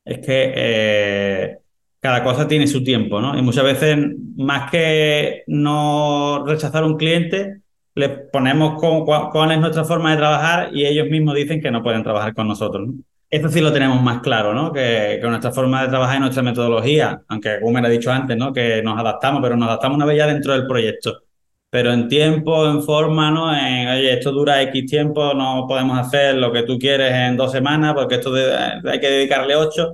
es que eh, cada cosa tiene su tiempo, ¿no? Y muchas veces, más que no rechazar un cliente, le ponemos cuál es nuestra forma de trabajar y ellos mismos dicen que no pueden trabajar con nosotros, ¿no? Eso sí lo tenemos más claro, ¿no? Que, nuestra forma de trabajar y nuestra metodología, aunque me ha dicho antes, ¿no? Que nos adaptamos, pero nos adaptamos una vez ya dentro del proyecto. Pero en tiempo, en forma, ¿no? En, oye, esto dura X tiempo, no podemos hacer lo que tú quieres en dos semanas, porque esto hay que dedicarle ocho.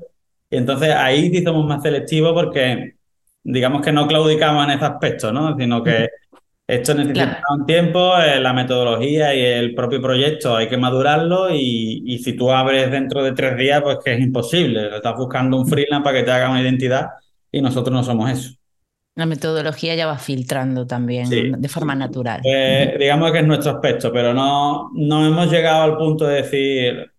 Y entonces ahí sí somos más selectivos porque digamos que no claudicamos en ese aspecto, ¿no? Sino que esto necesita un tiempo, eh, la metodología y el propio proyecto hay que madurarlo y, si tú abres dentro de tres días, pues que es imposible. Estás buscando un freelance para que te haga una identidad y nosotros no somos eso. La metodología ya va filtrando también de forma natural. Eh, digamos que es nuestro aspecto, pero no, no hemos llegado al punto de decir,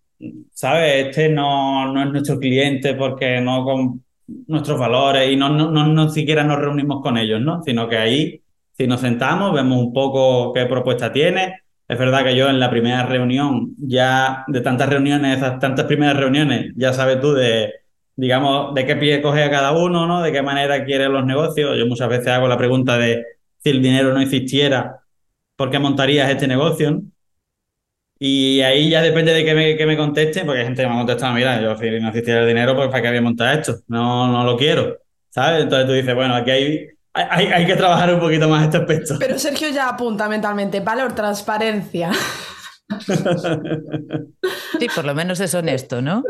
¿sabes? Este no, no es nuestro cliente porque no con nuestros valores y no, no, no, no siquiera nos reunimos con ellos, ¿no? Sino que ahí si nos sentamos, vemos un poco qué propuesta tiene. Es verdad que yo en la primera reunión, ya de tantas reuniones, esas tantas primeras reuniones, ya sabes tú de, digamos, de qué pie coge a cada uno, ¿no? De qué manera quiere los negocios. Yo muchas veces hago la pregunta de si el dinero no existiera, ¿por qué montarías este negocio? Y ahí ya depende de que me, que me conteste, porque hay gente que me ha contestado, mira, yo si no existiera el dinero, pues ¿para qué había montado esto? No, no lo quiero, ¿sabes? Entonces tú dices, bueno, aquí hay hay, que trabajar un poquito más este aspecto. Pero Sergio ya apunta mentalmente, valor, transparencia. Sí, por lo menos es honesto, ¿no?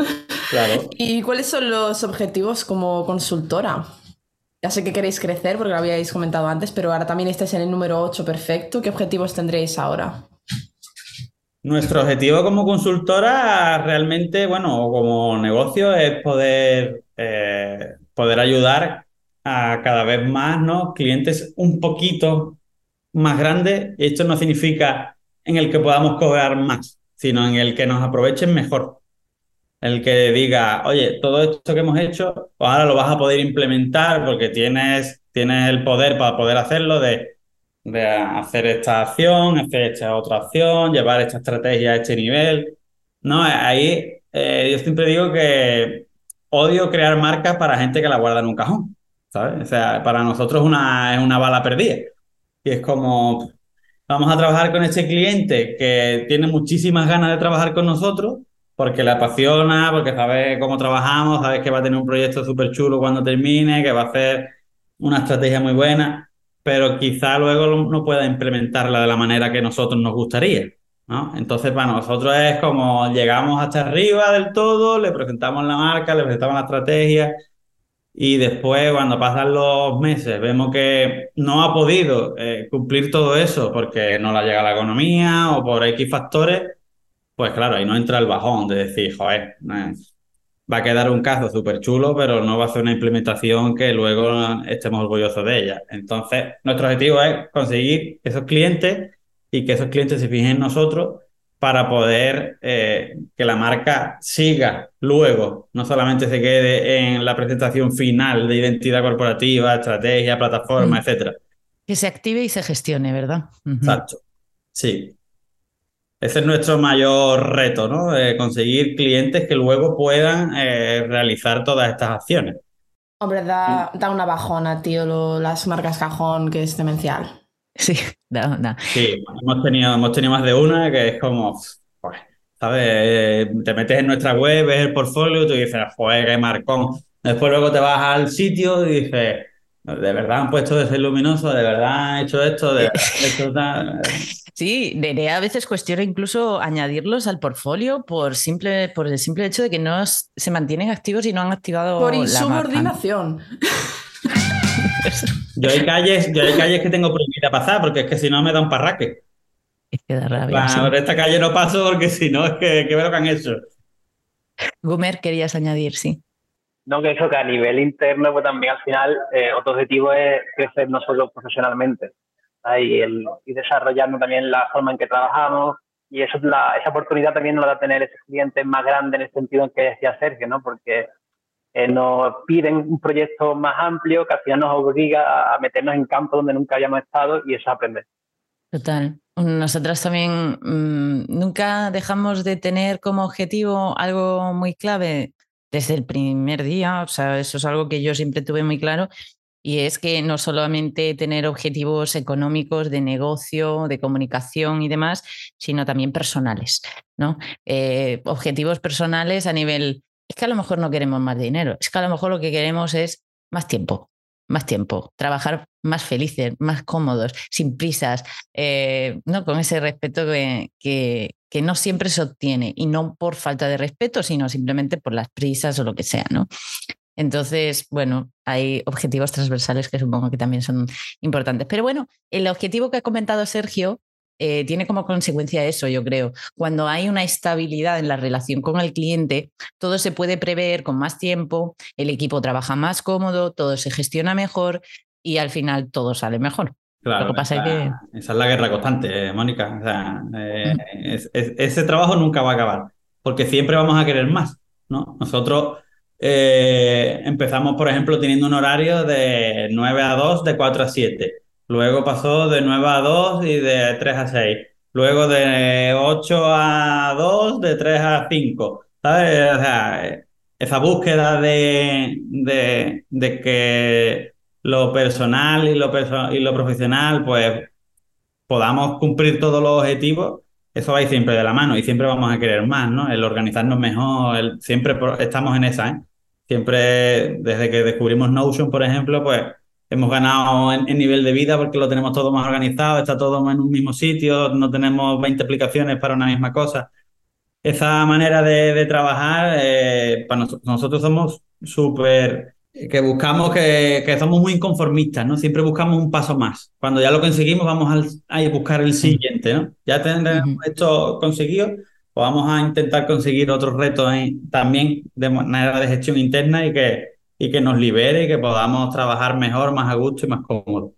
Claro. ¿Y cuáles son los objetivos como consultora? Ya sé que queréis crecer porque lo habíais comentado antes, pero ahora también estáis en el número 8 perfecto. ¿Qué objetivos tendréis ahora? Nuestro objetivo como consultora realmente, bueno, como negocio es poder, eh, poder ayudar a cada vez más ¿no? clientes un poquito más grande, y esto no significa en el que podamos cobrar más, sino en el que nos aprovechen mejor. El que diga, oye, todo esto que hemos hecho, ahora lo vas a poder implementar porque tienes, tienes el poder para poder hacerlo de, de hacer esta acción, hacer esta otra acción, llevar esta estrategia a este nivel. No, ahí eh, yo siempre digo que odio crear marcas para gente que la guarda en un cajón, ¿sabes? O sea, para nosotros una, es una bala perdida. Y es como, vamos a trabajar con este cliente que tiene muchísimas ganas de trabajar con nosotros porque le apasiona, porque sabe cómo trabajamos, sabe que va a tener un proyecto súper chulo cuando termine, que va a hacer una estrategia muy buena, pero quizá luego no pueda implementarla de la manera que nosotros nos gustaría. ¿no? Entonces, para nosotros es como llegamos hasta arriba del todo, le presentamos la marca, le presentamos la estrategia y después cuando pasan los meses vemos que no ha podido eh, cumplir todo eso porque no le llega la economía o por X factores, pues claro, ahí no entra el bajón de decir, joder, eh, va a quedar un caso súper chulo, pero no va a ser una implementación que luego estemos orgullosos de ella. Entonces, nuestro objetivo es conseguir esos clientes y que esos clientes se fijen en nosotros para poder eh, que la marca siga luego, no solamente se quede en la presentación final de identidad corporativa, estrategia, plataforma, mm. etcétera. Que se active y se gestione, ¿verdad? Exacto. Sí. Ese es nuestro mayor reto, ¿no? conseguir clientes que luego puedan eh, realizar todas estas acciones. Hombre, da, da una bajona, tío, las marcas cajón que es demencial. Sí, no, no. Sí, hemos tenido, hemos tenido más de una que es como, ¿sabes? Te metes en nuestra web, ves el portfolio y tú dices, joder, qué marcón. Después luego te vas al sitio y dices, ¿de verdad han puesto de ser luminoso? ¿De verdad han hecho esto? ¿De verdad Sí, Nerea a veces cuestiona incluso añadirlos al portfolio por, simple, por el simple hecho de que no se mantienen activos y no han activado. Por insubordinación. Yo hay calles, yo hay calles que tengo prohibida pasar porque es que si no me da un parraque. Es que da rabia. Por esta calle no paso porque si no es que, que veo que han hecho. Gumer, querías añadir, sí. No, que eso, que a nivel interno, pues también al final, eh, otro objetivo es crecer nosotros profesionalmente y, el, y desarrollando también la forma en que trabajamos. Y eso, la, esa oportunidad también nos da a tener ese cliente más grande en el sentido en que decía Sergio, ¿no? Porque eh, nos piden un proyecto más amplio que al final nos obliga a meternos en campo donde nunca habíamos estado y eso aprender. Total. Nosotras también mm, nunca dejamos de tener como objetivo algo muy clave desde el primer día, o sea, eso es algo que yo siempre tuve muy claro, y es que no solamente tener objetivos económicos de negocio, de comunicación y demás, sino también personales, ¿no? Eh, objetivos personales a nivel es que a lo mejor no queremos más dinero, es que a lo mejor lo que queremos es más tiempo, más tiempo, trabajar más felices, más cómodos, sin prisas, eh, ¿no? con ese respeto que, que, que, no siempre se obtiene, y no por falta de respeto, sino simplemente por las prisas o lo que sea. ¿no? Entonces, bueno, hay objetivos transversales que supongo que también son importantes. Pero bueno, el objetivo que ha comentado Sergio eh, tiene como consecuencia eso, yo creo. Cuando hay una estabilidad en la relación con el cliente, todo se puede prever con más tiempo, el equipo trabaja más cómodo, todo se gestiona mejor y al final todo sale mejor. Claro, esa, es la guerra constante, eh, Mónica. Eh, ese trabajo nunca va a acabar, porque siempre vamos a querer más. ¿no? Nosotros empezamos, por ejemplo, teniendo un horario de 9 a 2, de 4 a 7 Luego pasó de 9 a 2 y de 3 a 6. Luego de 8 a 2, de 3 a 5. ¿Sabes? O sea, esa búsqueda de, de, que lo personal y lo, y lo profesional, pues podamos cumplir todos los objetivos, eso va a ir siempre de la mano y siempre vamos a querer más, ¿no? El organizarnos mejor, siempre estamos en esa, ¿eh? Siempre, desde que descubrimos Notion, por ejemplo, pues hemos ganado en, nivel de vida porque lo tenemos todo más organizado, está todo en un mismo sitio, no tenemos 20 aplicaciones para una misma cosa. Esa manera de, trabajar, eh, para nosotros, somos súper, que buscamos que, que, somos muy inconformistas, ¿no? Siempre buscamos un paso más. Cuando ya lo conseguimos, vamos a buscar el siguiente, ¿no? Ya tendremos esto conseguido, pues vamos a intentar conseguir otros retos también de manera de gestión interna y que y que nos libere y que podamos trabajar mejor, más a gusto y más cómodo.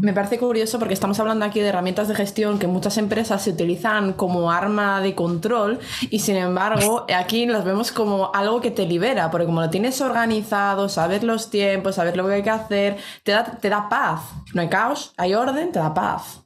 Me parece curioso porque estamos hablando aquí de herramientas de gestión que muchas empresas se utilizan como arma de control y sin embargo aquí las vemos como algo que te libera, porque como lo tienes organizado, sabes los tiempos, sabes lo que hay que hacer, te da, te da paz. No hay caos, hay orden, te da paz.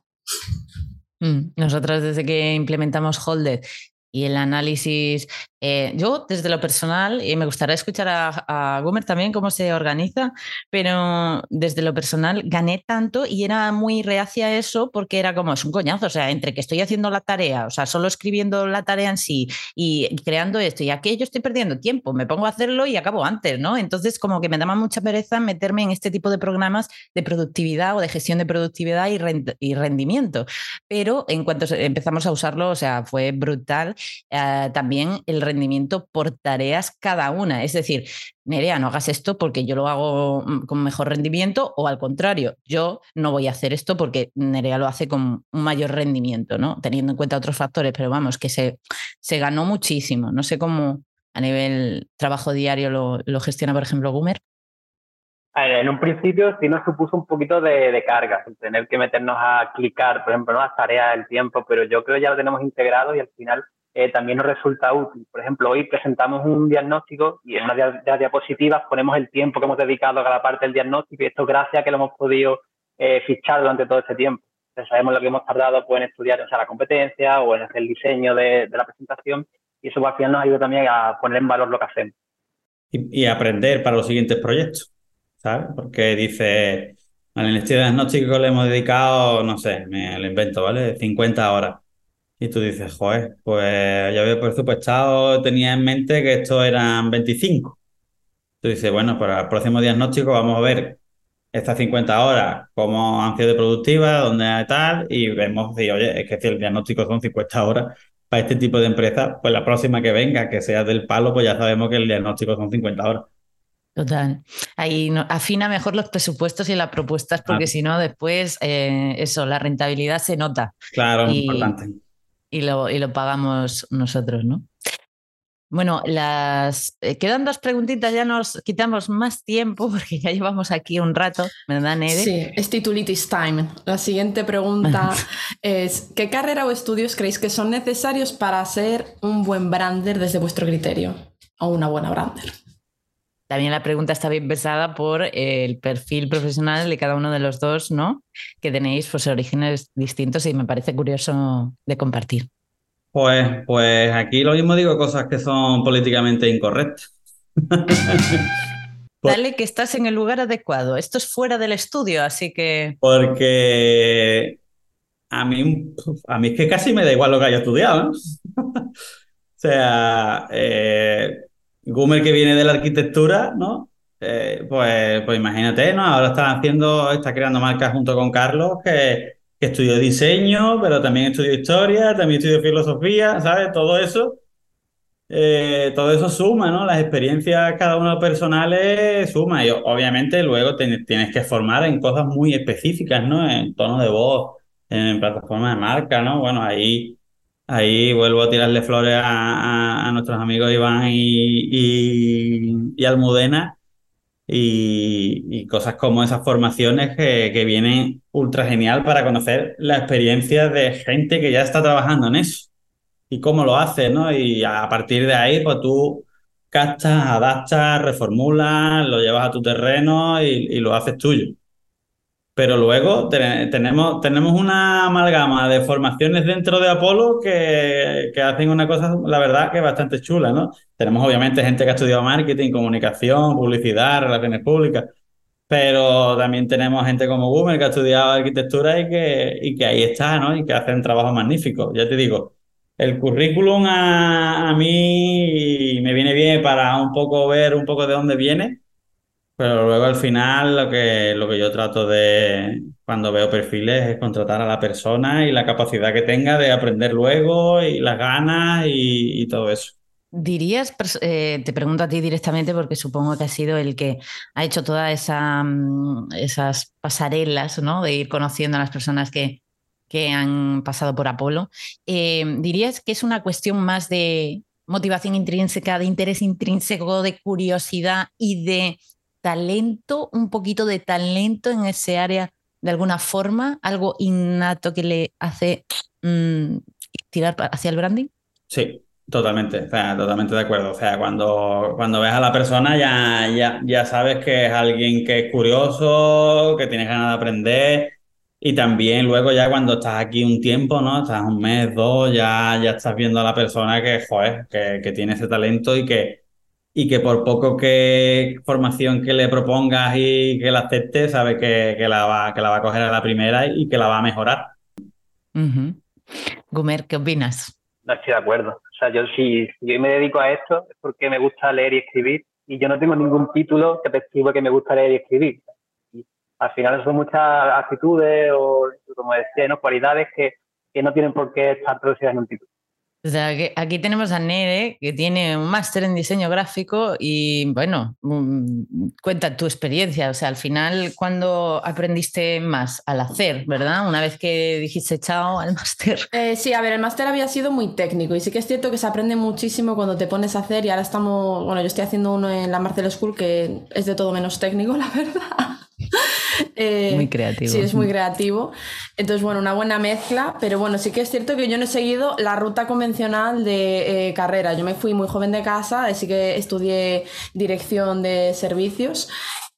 Mm, nosotros desde que implementamos Holded y el análisis eh, yo, desde lo personal, y me gustaría escuchar a, a Gomer también cómo se organiza, pero desde lo personal gané tanto y era muy reacia a eso porque era como, es un coñazo, o sea, entre que estoy haciendo la tarea, o sea, solo escribiendo la tarea en sí y creando esto y aquello, estoy perdiendo tiempo, me pongo a hacerlo y acabo antes, ¿no? Entonces, como que me daba mucha pereza meterme en este tipo de programas de productividad o de gestión de productividad y, y rendimiento. Pero en cuanto empezamos a usarlo, o sea, fue brutal. Eh, también el rendimiento por tareas cada una. Es decir, Nerea, no hagas esto porque yo lo hago mm, con mejor rendimiento o al contrario, yo no voy a hacer esto porque Nerea lo hace con un mayor rendimiento, ¿no? Teniendo en cuenta otros factores, pero vamos, que se, se ganó muchísimo. No sé cómo a nivel trabajo diario lo, lo gestiona, por ejemplo, Gumer. En un principio sí nos supuso un poquito de, de carga, tener que meternos a clicar, por ejemplo, las tareas, el tiempo, pero yo creo que ya lo tenemos integrado y al final eh, también nos resulta útil. Por ejemplo, hoy presentamos un diagnóstico y en una de las diapositivas ponemos el tiempo que hemos dedicado a cada parte del diagnóstico y esto gracias a que lo hemos podido eh, fichar durante todo ese tiempo. Sabemos lo que hemos tardado pues, en estudiar o sea, la competencia o en hacer el diseño de, la presentación y eso al final nos ayuda también a poner en valor lo que hacemos. Y, aprender para los siguientes proyectos, ¿sabes? Porque dice, al estudio diagnóstico le hemos dedicado, no sé, me lo invento, ¿vale? 50 horas y tú dices, joder, pues yo había presupuestado, tenía en mente que estos eran 25. Tú dices, bueno, para el próximo diagnóstico vamos a ver estas 50 horas, cómo han sido productivas, dónde tal, y vemos si, oye, es que si el diagnóstico son 50 horas para este tipo de empresas, pues la próxima que venga, que sea del palo, pues ya sabemos que el diagnóstico son 50 horas. Total. Ahí afina mejor los presupuestos y las propuestas, porque si no, después, eh, eso, la rentabilidad se nota. Claro, importante y lo, y lo pagamos nosotros, ¿no? Bueno, las eh, quedan dos preguntitas, ya nos quitamos más tiempo porque ya llevamos aquí un rato, ¿verdad, Nere? Sí, es titulitis time. La siguiente pregunta es, ¿qué carrera o estudios creéis que son necesarios para ser un buen brander desde vuestro criterio? O una buena brander. También la pregunta está bien pesada por el perfil profesional de cada uno de los dos, ¿no? Que tenéis pues, orígenes distintos y me parece curioso de compartir. Pues, pues aquí lo mismo digo cosas que son políticamente incorrectas. Dale que estás en el lugar adecuado. Esto es fuera del estudio, así que. Porque a mí, a mí es que casi me da igual lo que haya estudiado. ¿no? o sea, eh, Gumer que viene de la arquitectura, ¿no? Eh, pues, pues imagínate, ¿no? Ahora está haciendo, está creando marcas junto con Carlos, que, estudió diseño, pero también estudió historia, también estudió filosofía, ¿sabes? Todo eso, eh, todo eso suma, ¿no? Las experiencias cada uno personales suma y obviamente luego tienes que formar en cosas muy específicas, ¿no? En tono de voz, en plataformas de marca, ¿no? Bueno, ahí Ahí vuelvo a tirarle flores a, nuestros amigos Iván y, Almudena y, cosas como esas formaciones que, vienen ultra genial para conocer la experiencia de gente que ya está trabajando en eso y cómo lo hace, ¿no? Y a partir de ahí, pues tú captas, adaptas, reformulas, lo llevas a tu terreno y lo haces tuyo. Pero luego tenemos, tenemos una amalgama de formaciones dentro de Apolo que, que, hacen una cosa, la verdad, que bastante chula, ¿no? Tenemos obviamente gente que ha estudiado marketing, comunicación, publicidad, relaciones públicas, pero también tenemos gente como Boomer que ha estudiado arquitectura y que, y que ahí está, ¿no? Y que hacen trabajo magnífico. Ya te digo, el currículum a, a mí me viene bien para un poco ver un poco de dónde viene pero luego al final lo que, lo que yo trato de, cuando veo perfiles, es contratar a la persona y la capacidad que tenga de aprender luego y las ganas y, todo eso. Dirías, eh, te pregunto a ti directamente porque supongo que has sido el que ha hecho todas esa, mm, esas pasarelas, ¿no? De ir conociendo a las personas que, que han pasado por Apolo. Eh, ¿Dirías que es una cuestión más de motivación intrínseca, de interés intrínseco, de curiosidad y de talento, un poquito de talento en ese área de alguna forma, algo innato que le hace mm, tirar hacia el branding? Sí, totalmente, o sea, totalmente de acuerdo. O sea, cuando, cuando ves a la persona ya, ya, ya sabes que es alguien que es curioso, que tiene ganas de aprender. Y también luego ya cuando estás aquí un tiempo, ¿no? Estás un mes, dos, ya, ya estás viendo a la persona que, joder, que, que tiene ese talento y que, y que por poco que formación que le propongas y que la acepte, sabe que, que, la va, que la va a coger a la primera y que la va a mejorar. Gumer, ¿qué opinas? No estoy de acuerdo. O sea, yo si, yo me dedico a esto es porque me gusta leer y escribir y yo no tengo ningún título que testigo que me gusta leer y escribir. Y al final son muchas actitudes o, como decía, ¿no? cualidades que, que no tienen por qué estar producidas en un título. O sea, que aquí tenemos a Nere, que tiene un máster en diseño gráfico y, bueno, mm, cuenta tu experiencia. O sea, al final, ¿cuándo aprendiste más? Al hacer, ¿verdad? Una vez que dijiste chao al máster. Eh, sí, a ver, el máster había sido muy técnico y sí que es cierto que se aprende muchísimo cuando te pones a hacer y ahora estamos, bueno, yo estoy haciendo uno en la Marcel School que es de todo menos técnico, la verdad. Eh, muy creativo. Sí, es muy creativo. Entonces, bueno, una buena mezcla, pero bueno, sí que es cierto que yo no he seguido la ruta convencional de eh, carrera. Yo me fui muy joven de casa, así que estudié dirección de servicios.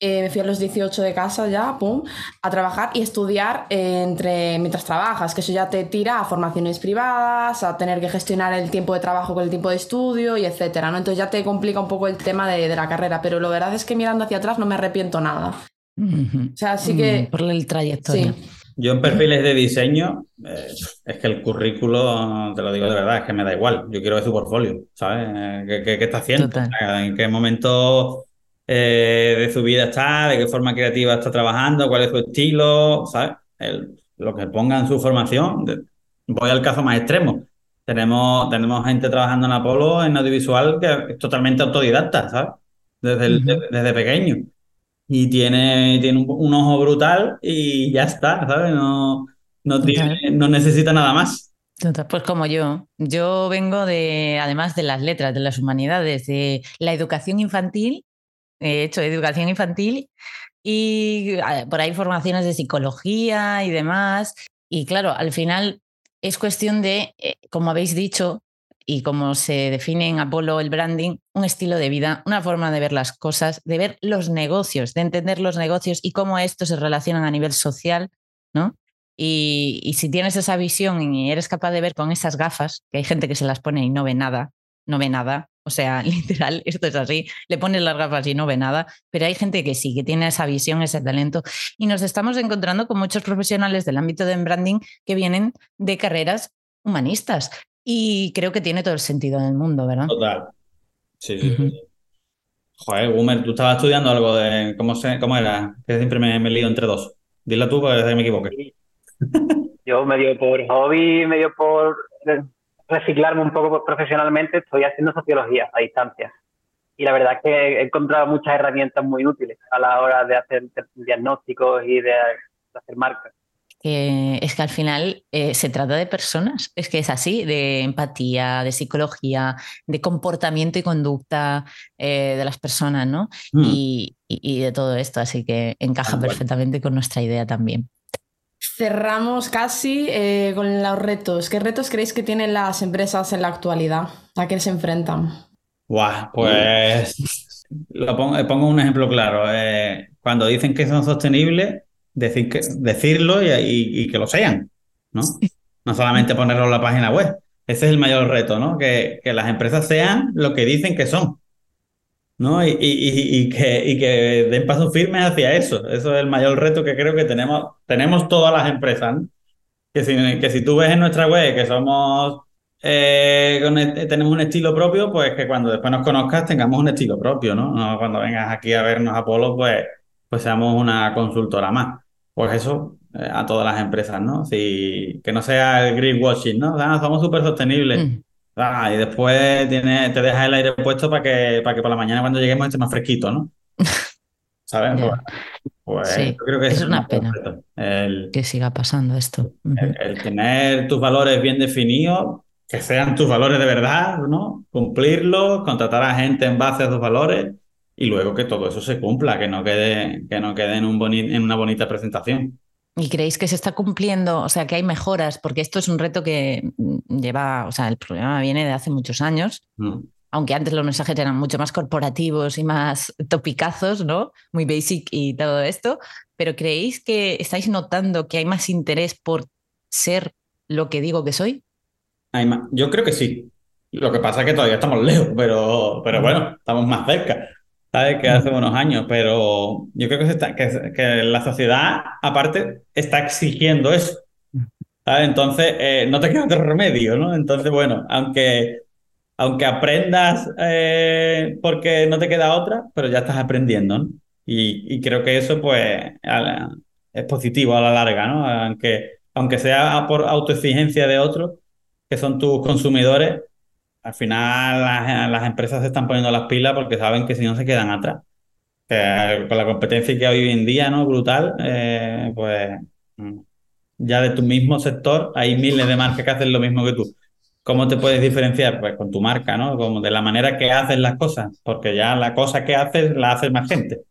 Eh, me fui a los 18 de casa ya, pum, a trabajar y estudiar entre mientras trabajas, que eso ya te tira a formaciones privadas, a tener que gestionar el tiempo de trabajo con el tiempo de estudio y etcétera, ¿no? Entonces ya te complica un poco el tema de, de la carrera, pero la verdad es que mirando hacia atrás no me arrepiento nada. O sea, sí que. Mm, por el trayectoria. Yo en perfiles de diseño, eh, es que el currículo, te lo digo de verdad, es que me da igual. Yo quiero ver su portfolio, ¿sabes? ¿Qué, qué, está haciendo? ¿En qué momento eh, de su vida está? ¿De qué forma creativa está trabajando? ¿Cuál es su estilo? ¿Sabes? lo que ponga en su formación. Voy al caso más extremo. Tenemos, tenemos gente trabajando en Apolo, en audiovisual, que es totalmente autodidacta, ¿sabes? Desde, desde pequeño y tiene, tiene un, ojo brutal y ya está, ¿sabes? No, no, no necesita nada más. Pues como yo, yo vengo de, además de las letras, de las humanidades, de la educación infantil, he hecho educación infantil y por ahí formaciones de psicología y demás. Y claro, al final es cuestión de, eh, como habéis dicho, y como se define en Apolo el branding, un estilo de vida, una forma de ver las cosas, de ver los negocios, de entender los negocios y cómo estos se relacionan a nivel social, ¿no? Y, si tienes esa visión y eres capaz de ver con esas gafas, que hay gente que se las pone y no ve nada, no ve nada, o sea, literal, esto es así, le pones las gafas y no ve nada, pero hay gente que sí, que tiene esa visión, ese talento, y nos estamos encontrando con muchos profesionales del ámbito de branding que vienen de carreras humanistas, y creo que tiene todo el sentido en el mundo, ¿verdad? Total. Sí, sí. Joder, Gumer, tú estabas estudiando algo de cómo, se, cómo era, que siempre me, me lío entre dos. Dilo tú para que me equivoque. Yo medio por hobby, medio por reciclarme un poco profesionalmente, estoy haciendo sociología a distancia. Y la verdad es que he encontrado muchas herramientas muy útiles a la hora de hacer diagnósticos y de hacer marcas es que al final eh, se trata de personas, es que es así, de empatía, de psicología, de comportamiento y conducta eh, de las personas, ¿no? Mm. Y, de todo esto, así que encaja perfectamente con nuestra idea también. Cerramos casi eh, con los retos. ¿Qué retos creéis que tienen las empresas en la actualidad? ¿A qué se enfrentan? Buah, pues lo pongo, pongo un ejemplo claro. cuando dicen que son sostenibles, decir que, decirlo y, que lo sean, ¿no? No solamente ponerlo en la página web. Ese es el mayor reto, ¿no? Que, que las empresas sean lo que dicen que son, ¿no? Y, y, que, y que den paso firme hacia eso. Eso es el mayor reto que creo que tenemos, tenemos todas las empresas, ¿no? Que si, que si tú ves en nuestra web que somos eh, e, tenemos un estilo propio, pues que cuando después nos conozcas tengamos un estilo propio, ¿no? no cuando vengas aquí a vernos a Polo, pues, pues seamos una consultora más. Pues eso, eh, a todas las empresas, ¿no? Si, que no sea el greenwashing, ¿no? Ah, somos súper sostenibles. Mm. Ah, y después tiene, te dejas el aire puesto para que, para que por la mañana cuando lleguemos esté más fresquito, ¿no? ¿Sabes? Pues, pues sí, creo que es, una pena que siga pasando esto. el, tener tus valores bien definidos, que sean tus valores de verdad, ¿no? Cumplirlos, contratar a gente en base a tus valores y luego que todo eso se cumpla, que no quede, que no quede en, un en una bonita presentación. ¿Y creéis que se está cumpliendo? O sea, que hay mejoras, porque esto es un reto que mm, lleva, o sea, el problema viene de hace muchos años. Mm. Aunque antes los mensajes eran mucho más corporativos y más topicazos, ¿no? Muy basic y todo esto. Pero ¿creéis que estáis notando que hay más interés por ser lo que digo que soy? Yo creo que sí. Lo que pasa es que todavía estamos lejos, pero, pero bueno, estamos más cerca. ¿Sabes? Que hace unos años, pero yo creo que, está, que, la sociedad, aparte, está exigiendo eso. ¿sabes? Entonces, eh, no te queda otro remedio, ¿no? Entonces, bueno, aunque, aunque aprendas eh, porque no te queda otra, pero ya estás aprendiendo, ¿no? Y, creo que eso, pues, es positivo a la larga, ¿no? Aunque, aunque sea por autoexigencia de otros, que son tus consumidores, al final las, empresas se están poniendo las pilas porque saben que si no se quedan atrás. con la competencia que hay hoy en día, ¿no? Brutal, eh, pues mm, ya de tu mismo sector hay miles de marcas que hacen lo mismo que tú. ¿Cómo te puedes diferenciar? Pues con tu marca, ¿no? Como de la manera que haces las cosas, porque ya la cosa que haces la hace más gente.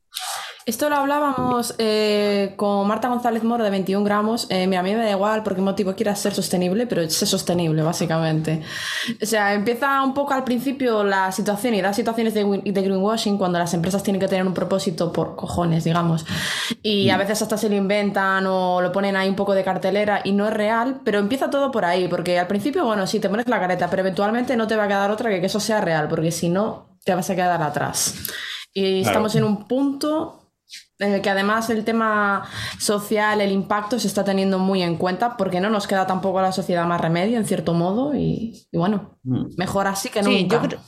Esto lo hablábamos eh, con Marta González Moro de 21 gramos. Eh, mira, a mí me da igual por qué motivo quieras ser sostenible, pero ser sostenible, básicamente. O sea, empieza un poco al principio la situación y da situaciones de, de greenwashing cuando las empresas tienen que tener un propósito por cojones, digamos. Y a mm. veces hasta se lo inventan o lo ponen ahí un poco de cartelera y no es real, pero empieza todo por ahí, porque al principio, bueno, sí, te pones la careta, pero eventualmente no te va a quedar otra que que eso sea real, porque si no, te vas a quedar atrás. Y estamos en un punto en el que además el tema social, el impacto se está teniendo muy en cuenta porque no nos queda tampoco a la sociedad más remedio, en cierto modo, y, bueno, mm. mejor así que nunca. Yo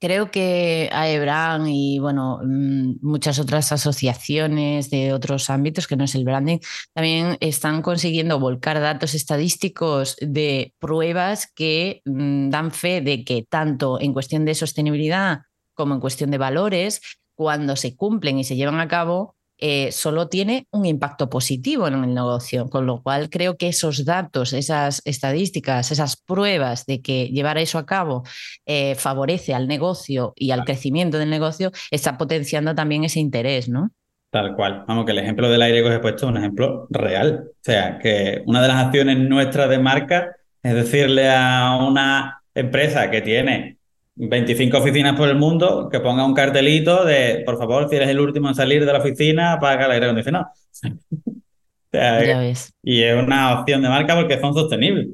creo, que AEBRAN y bueno, mm, muchas otras asociaciones de otros ámbitos que no es el branding, también están consiguiendo volcar datos estadísticos de pruebas que mm, dan fe de que tanto en cuestión de sostenibilidad como en cuestión de valores, cuando se cumplen y se llevan a cabo, eh, solo tiene un impacto positivo en el negocio, con lo cual creo que esos datos, esas estadísticas, esas pruebas de que llevar eso a cabo eh, favorece al negocio y al crecimiento del negocio, está potenciando también ese interés, ¿no? Tal cual. Vamos, que el ejemplo del aire que os he puesto es un ejemplo real. O sea, que una de las acciones nuestras de marca es decirle a una empresa que tiene 25 oficinas por el mundo, que ponga un cartelito de, por favor, si eres el último en salir de la oficina, apaga el aire acondicionado. ya ves. Y es una opción de marca porque son sostenibles.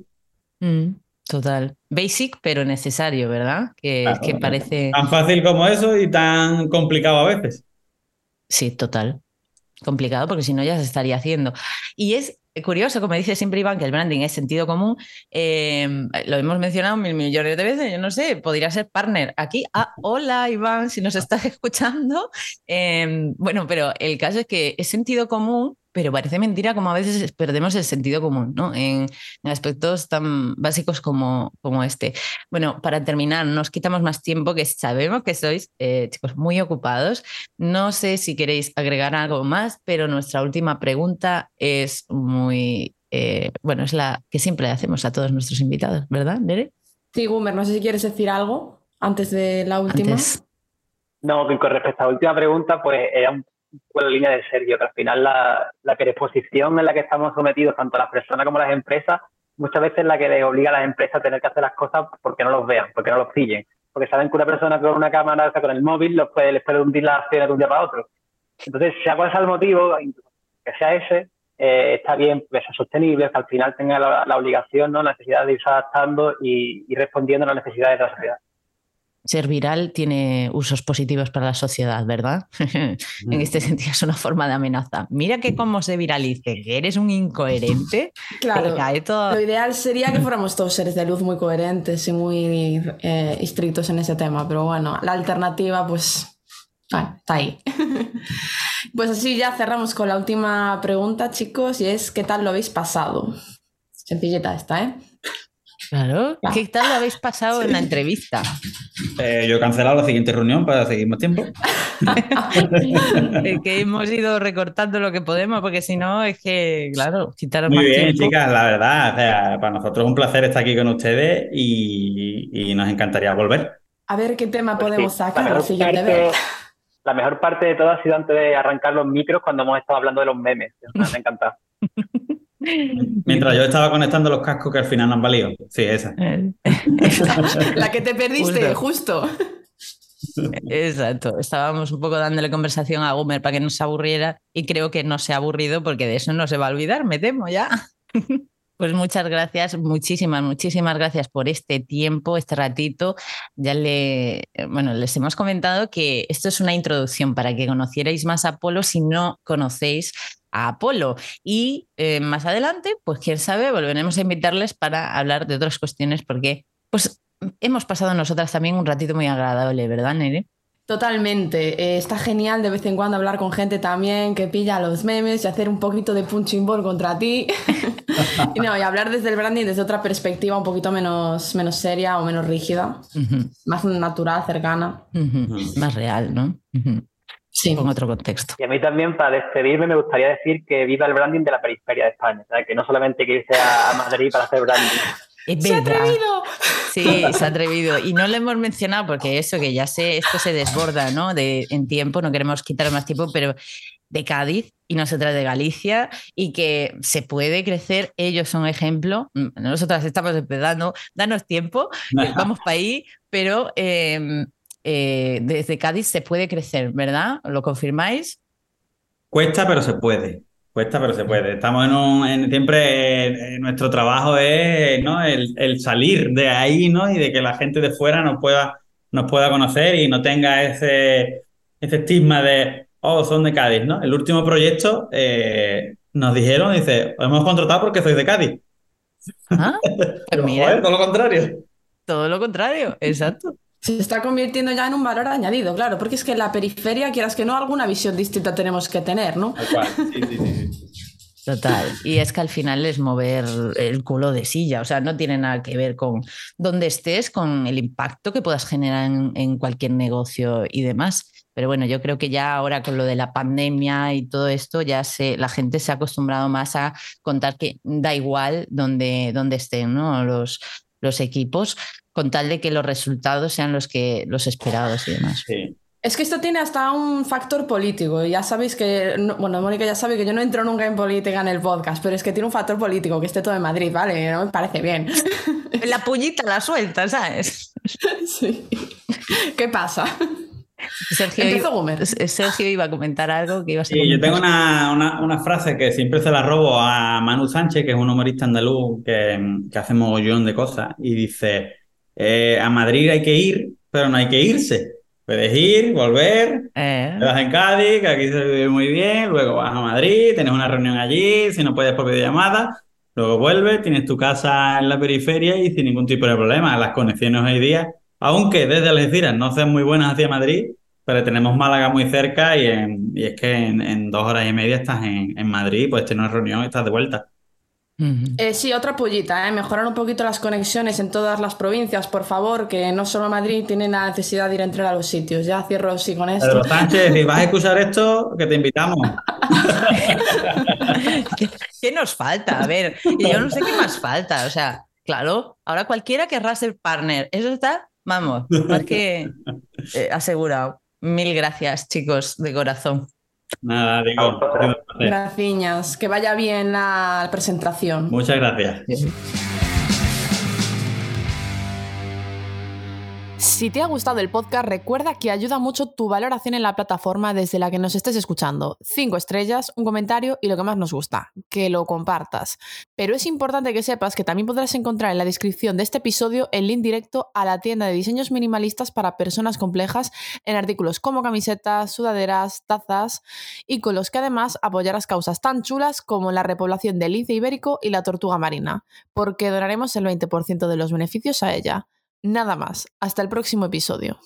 Mm, total. Basic, pero necesario, ¿verdad? Que, que parece... Tan fácil como eso y tan complicado a veces. Sí, total. Complicado porque si no ya se estaría haciendo. Y es curioso, como dice siempre Iván, que el branding es sentido común. Em, lo hemos mencionado mil millones de veces, yo no sé, podría ser partner aquí. Ah, hola Iván, si nos estás escuchando. Em, bueno, pero el caso es que es sentido común pero parece mentira como a veces perdemos el sentido común, ¿no? En, aspectos tan básicos como, como este. Bueno, para terminar, nos quitamos más tiempo, que sabemos que sois eh, chicos muy ocupados. No sé si queréis agregar algo más, pero nuestra última pregunta es muy, eh, bueno, es la que siempre le hacemos a todos nuestros invitados, ¿verdad, Nere? Sí, Gumer, no sé si quieres decir algo antes de la última. No, con respecto a la última pregunta, pues era un con la línea de Sergio, que al final la, la predisposición en la que estamos sometidos, tanto las personas como las empresas, muchas veces es la que les obliga a las empresas a tener que hacer las cosas porque no los vean, porque no los pillen. Porque saben que una persona con una cámara, o sea, con el móvil, los puede, les puede hundir la acciones de un día para otro. Entonces, sea cual sea el motivo, que sea ese, eh, está bien que sea sostenible, que al final tenga la, obligación, ¿no? la necesidad de irse adaptando y respondiendo a las necesidades de la sociedad ser viral tiene usos positivos para la sociedad, ¿verdad? en este sentido es una forma de amenaza. Mira que cómo se viralice, que eres un incoherente. Claro, lo ideal sería que fuéramos todos seres de luz muy coherentes y muy eh, estrictos en ese tema, pero bueno, la alternativa pues está ahí. pues así ya cerramos con la última pregunta, chicos, y es ¿qué tal lo habéis pasado? Sencillita esta, ¿eh? Claro. ¿Qué tal lo habéis pasado en la entrevista? Eh, yo he cancelado la siguiente reunión para seguir más tiempo. que hemos ido recortando lo que podemos, porque si no, es que, claro, quitaros Muy más bien, chicas, la verdad. para nosotros es un placer estar aquí con ustedes y, nos encantaría volver. A ver qué tema pues podemos sacar la siguiente vez. La mejor parte de todo ha sido antes de arrancar los micros cuando hemos estado hablando de los memes. Me ha encantado. Mientras yo estaba conectando los cascos que al final no han valido. Sí, esa. La que te perdiste, justo. Exacto. Estábamos un poco dándole conversación a Gomer para que no se aburriera y creo que no se ha aburrido porque de eso no se va a olvidar, me temo ya. Pues muchas gracias, muchísimas, muchísimas gracias por este tiempo, este ratito. Ya le, bueno, les hemos comentado que esto es una introducción para que conocierais más a Apolo si no conocéis a Apolo. Y eh, más adelante, pues quién sabe, volveremos a invitarles para hablar de otras cuestiones porque pues hemos pasado nosotras también un ratito muy agradable, ¿verdad, Nere? Totalmente. Eh, está genial de vez en cuando hablar con gente también que pilla los memes y hacer un poquito de punching ball contra ti. y no, y hablar desde el branding desde otra perspectiva un poquito menos, menos seria o menos rígida. Más natural, cercana. Más real, ¿no? Sí. Con otro contexto. Y a mí también, para despedirme, me gustaría decir que viva el branding de la periferia de España. Que no solamente que irse a Madrid para hacer branding. ¡Se ha atrevido! Sí, se ha atrevido. Y no lo hemos mencionado porque eso, que ya sé, esto se desborda, ¿no? De, en tiempo, no queremos quitar más tiempo, pero de Cádiz y nosotras de Galicia y que se puede crecer, ellos son ejemplo, nosotras estamos empezando, danos tiempo, vamos para ahí, pero em, eh, desde Cádiz se puede crecer, ¿verdad? ¿Lo confirmáis? Cuesta, pero se puede. Cuesta, pero se puede. Estamos en un. siempre nuestro trabajo es ¿no? el, salir de ahí ¿no? y de que la gente de fuera nos pueda, nos pueda conocer y no tenga ese, ese estigma de, oh, son de Cádiz. ¿no? El último proyecto eh, nos dijeron, dice, os hemos contratado porque sois de Cádiz. Ah, mira. todo lo contrario. Todo lo contrario, exacto se está convirtiendo ya en un valor añadido, claro, porque es que en la periferia, quieras que no, alguna visión distinta tenemos que tener, ¿no? Sí, sí, sí, Total. Y es que al final es mover el culo de silla, o sea, no tiene nada que ver con dónde estés, con el impacto que puedas generar en, cualquier negocio y demás. Pero bueno, yo creo que ya ahora con lo de la pandemia y todo esto, ya se, la gente se ha acostumbrado más a contar que da igual dónde, dónde estén ¿no? los, los equipos, con tal de que los resultados sean los que los esperados y demás. Es que esto tiene hasta un factor político. Ya sabéis que, bueno, Mónica ya sabe que yo no entro nunca en política en el podcast, pero es que tiene un factor político, que esté todo en Madrid, ¿vale? No me parece bien. La puñita la suelta, ¿sabes? Sí. ¿Qué pasa? Sergio, iba, Sergio iba a comentar algo que iba a Sí, yo tengo una, frase que siempre se la robo a Manu Sánchez, que es un humorista andaluz que, que hace mogollón de cosas, y dice, eh, a Madrid hay que ir, pero no hay que irse. Puedes ir, volver, eh. te vas en Cádiz, que aquí se vive muy bien, luego vas a Madrid, tienes una reunión allí, si no puedes por videollamada, luego vuelves, tienes tu casa en la periferia y sin ningún tipo de problema. Las conexiones hoy día, aunque desde Algeciras no sean muy buenas hacia Madrid, pero tenemos Málaga muy cerca y, es que en, dos horas y media estás en, en Madrid, puedes tener una reunión y estás de vuelta. Eh, sí, otra pollita, ¿eh? mejorar un poquito las conexiones en todas las provincias, por favor, que no solo Madrid tiene la necesidad de ir a entrar a los sitios. Ya cierro así con esto. Pedro Sánchez, si vas a escuchar esto, que te invitamos. ¿Qué, nos falta? A ver, yo no sé qué más falta. O sea, claro, ahora cualquiera querrá ser partner. Eso está, vamos, más que eh, asegurado. Mil gracias, chicos, de corazón. Nada, digo. Gracias. Que vaya bien la presentación. Muchas gracias. Si te ha gustado el podcast, recuerda que ayuda mucho tu valoración en la plataforma desde la que nos estés escuchando. Cinco estrellas, un comentario y lo que más nos gusta, que lo compartas. Pero es importante que sepas que también podrás encontrar en la descripción de este episodio el link directo a la tienda de diseños minimalistas para personas complejas en artículos como camisetas, sudaderas, tazas y con los que además apoyarás causas tan chulas como la repoblación del lince ibérico y la tortuga marina, porque donaremos el 20% de los beneficios a ella. Nada más. Hasta el próximo episodio.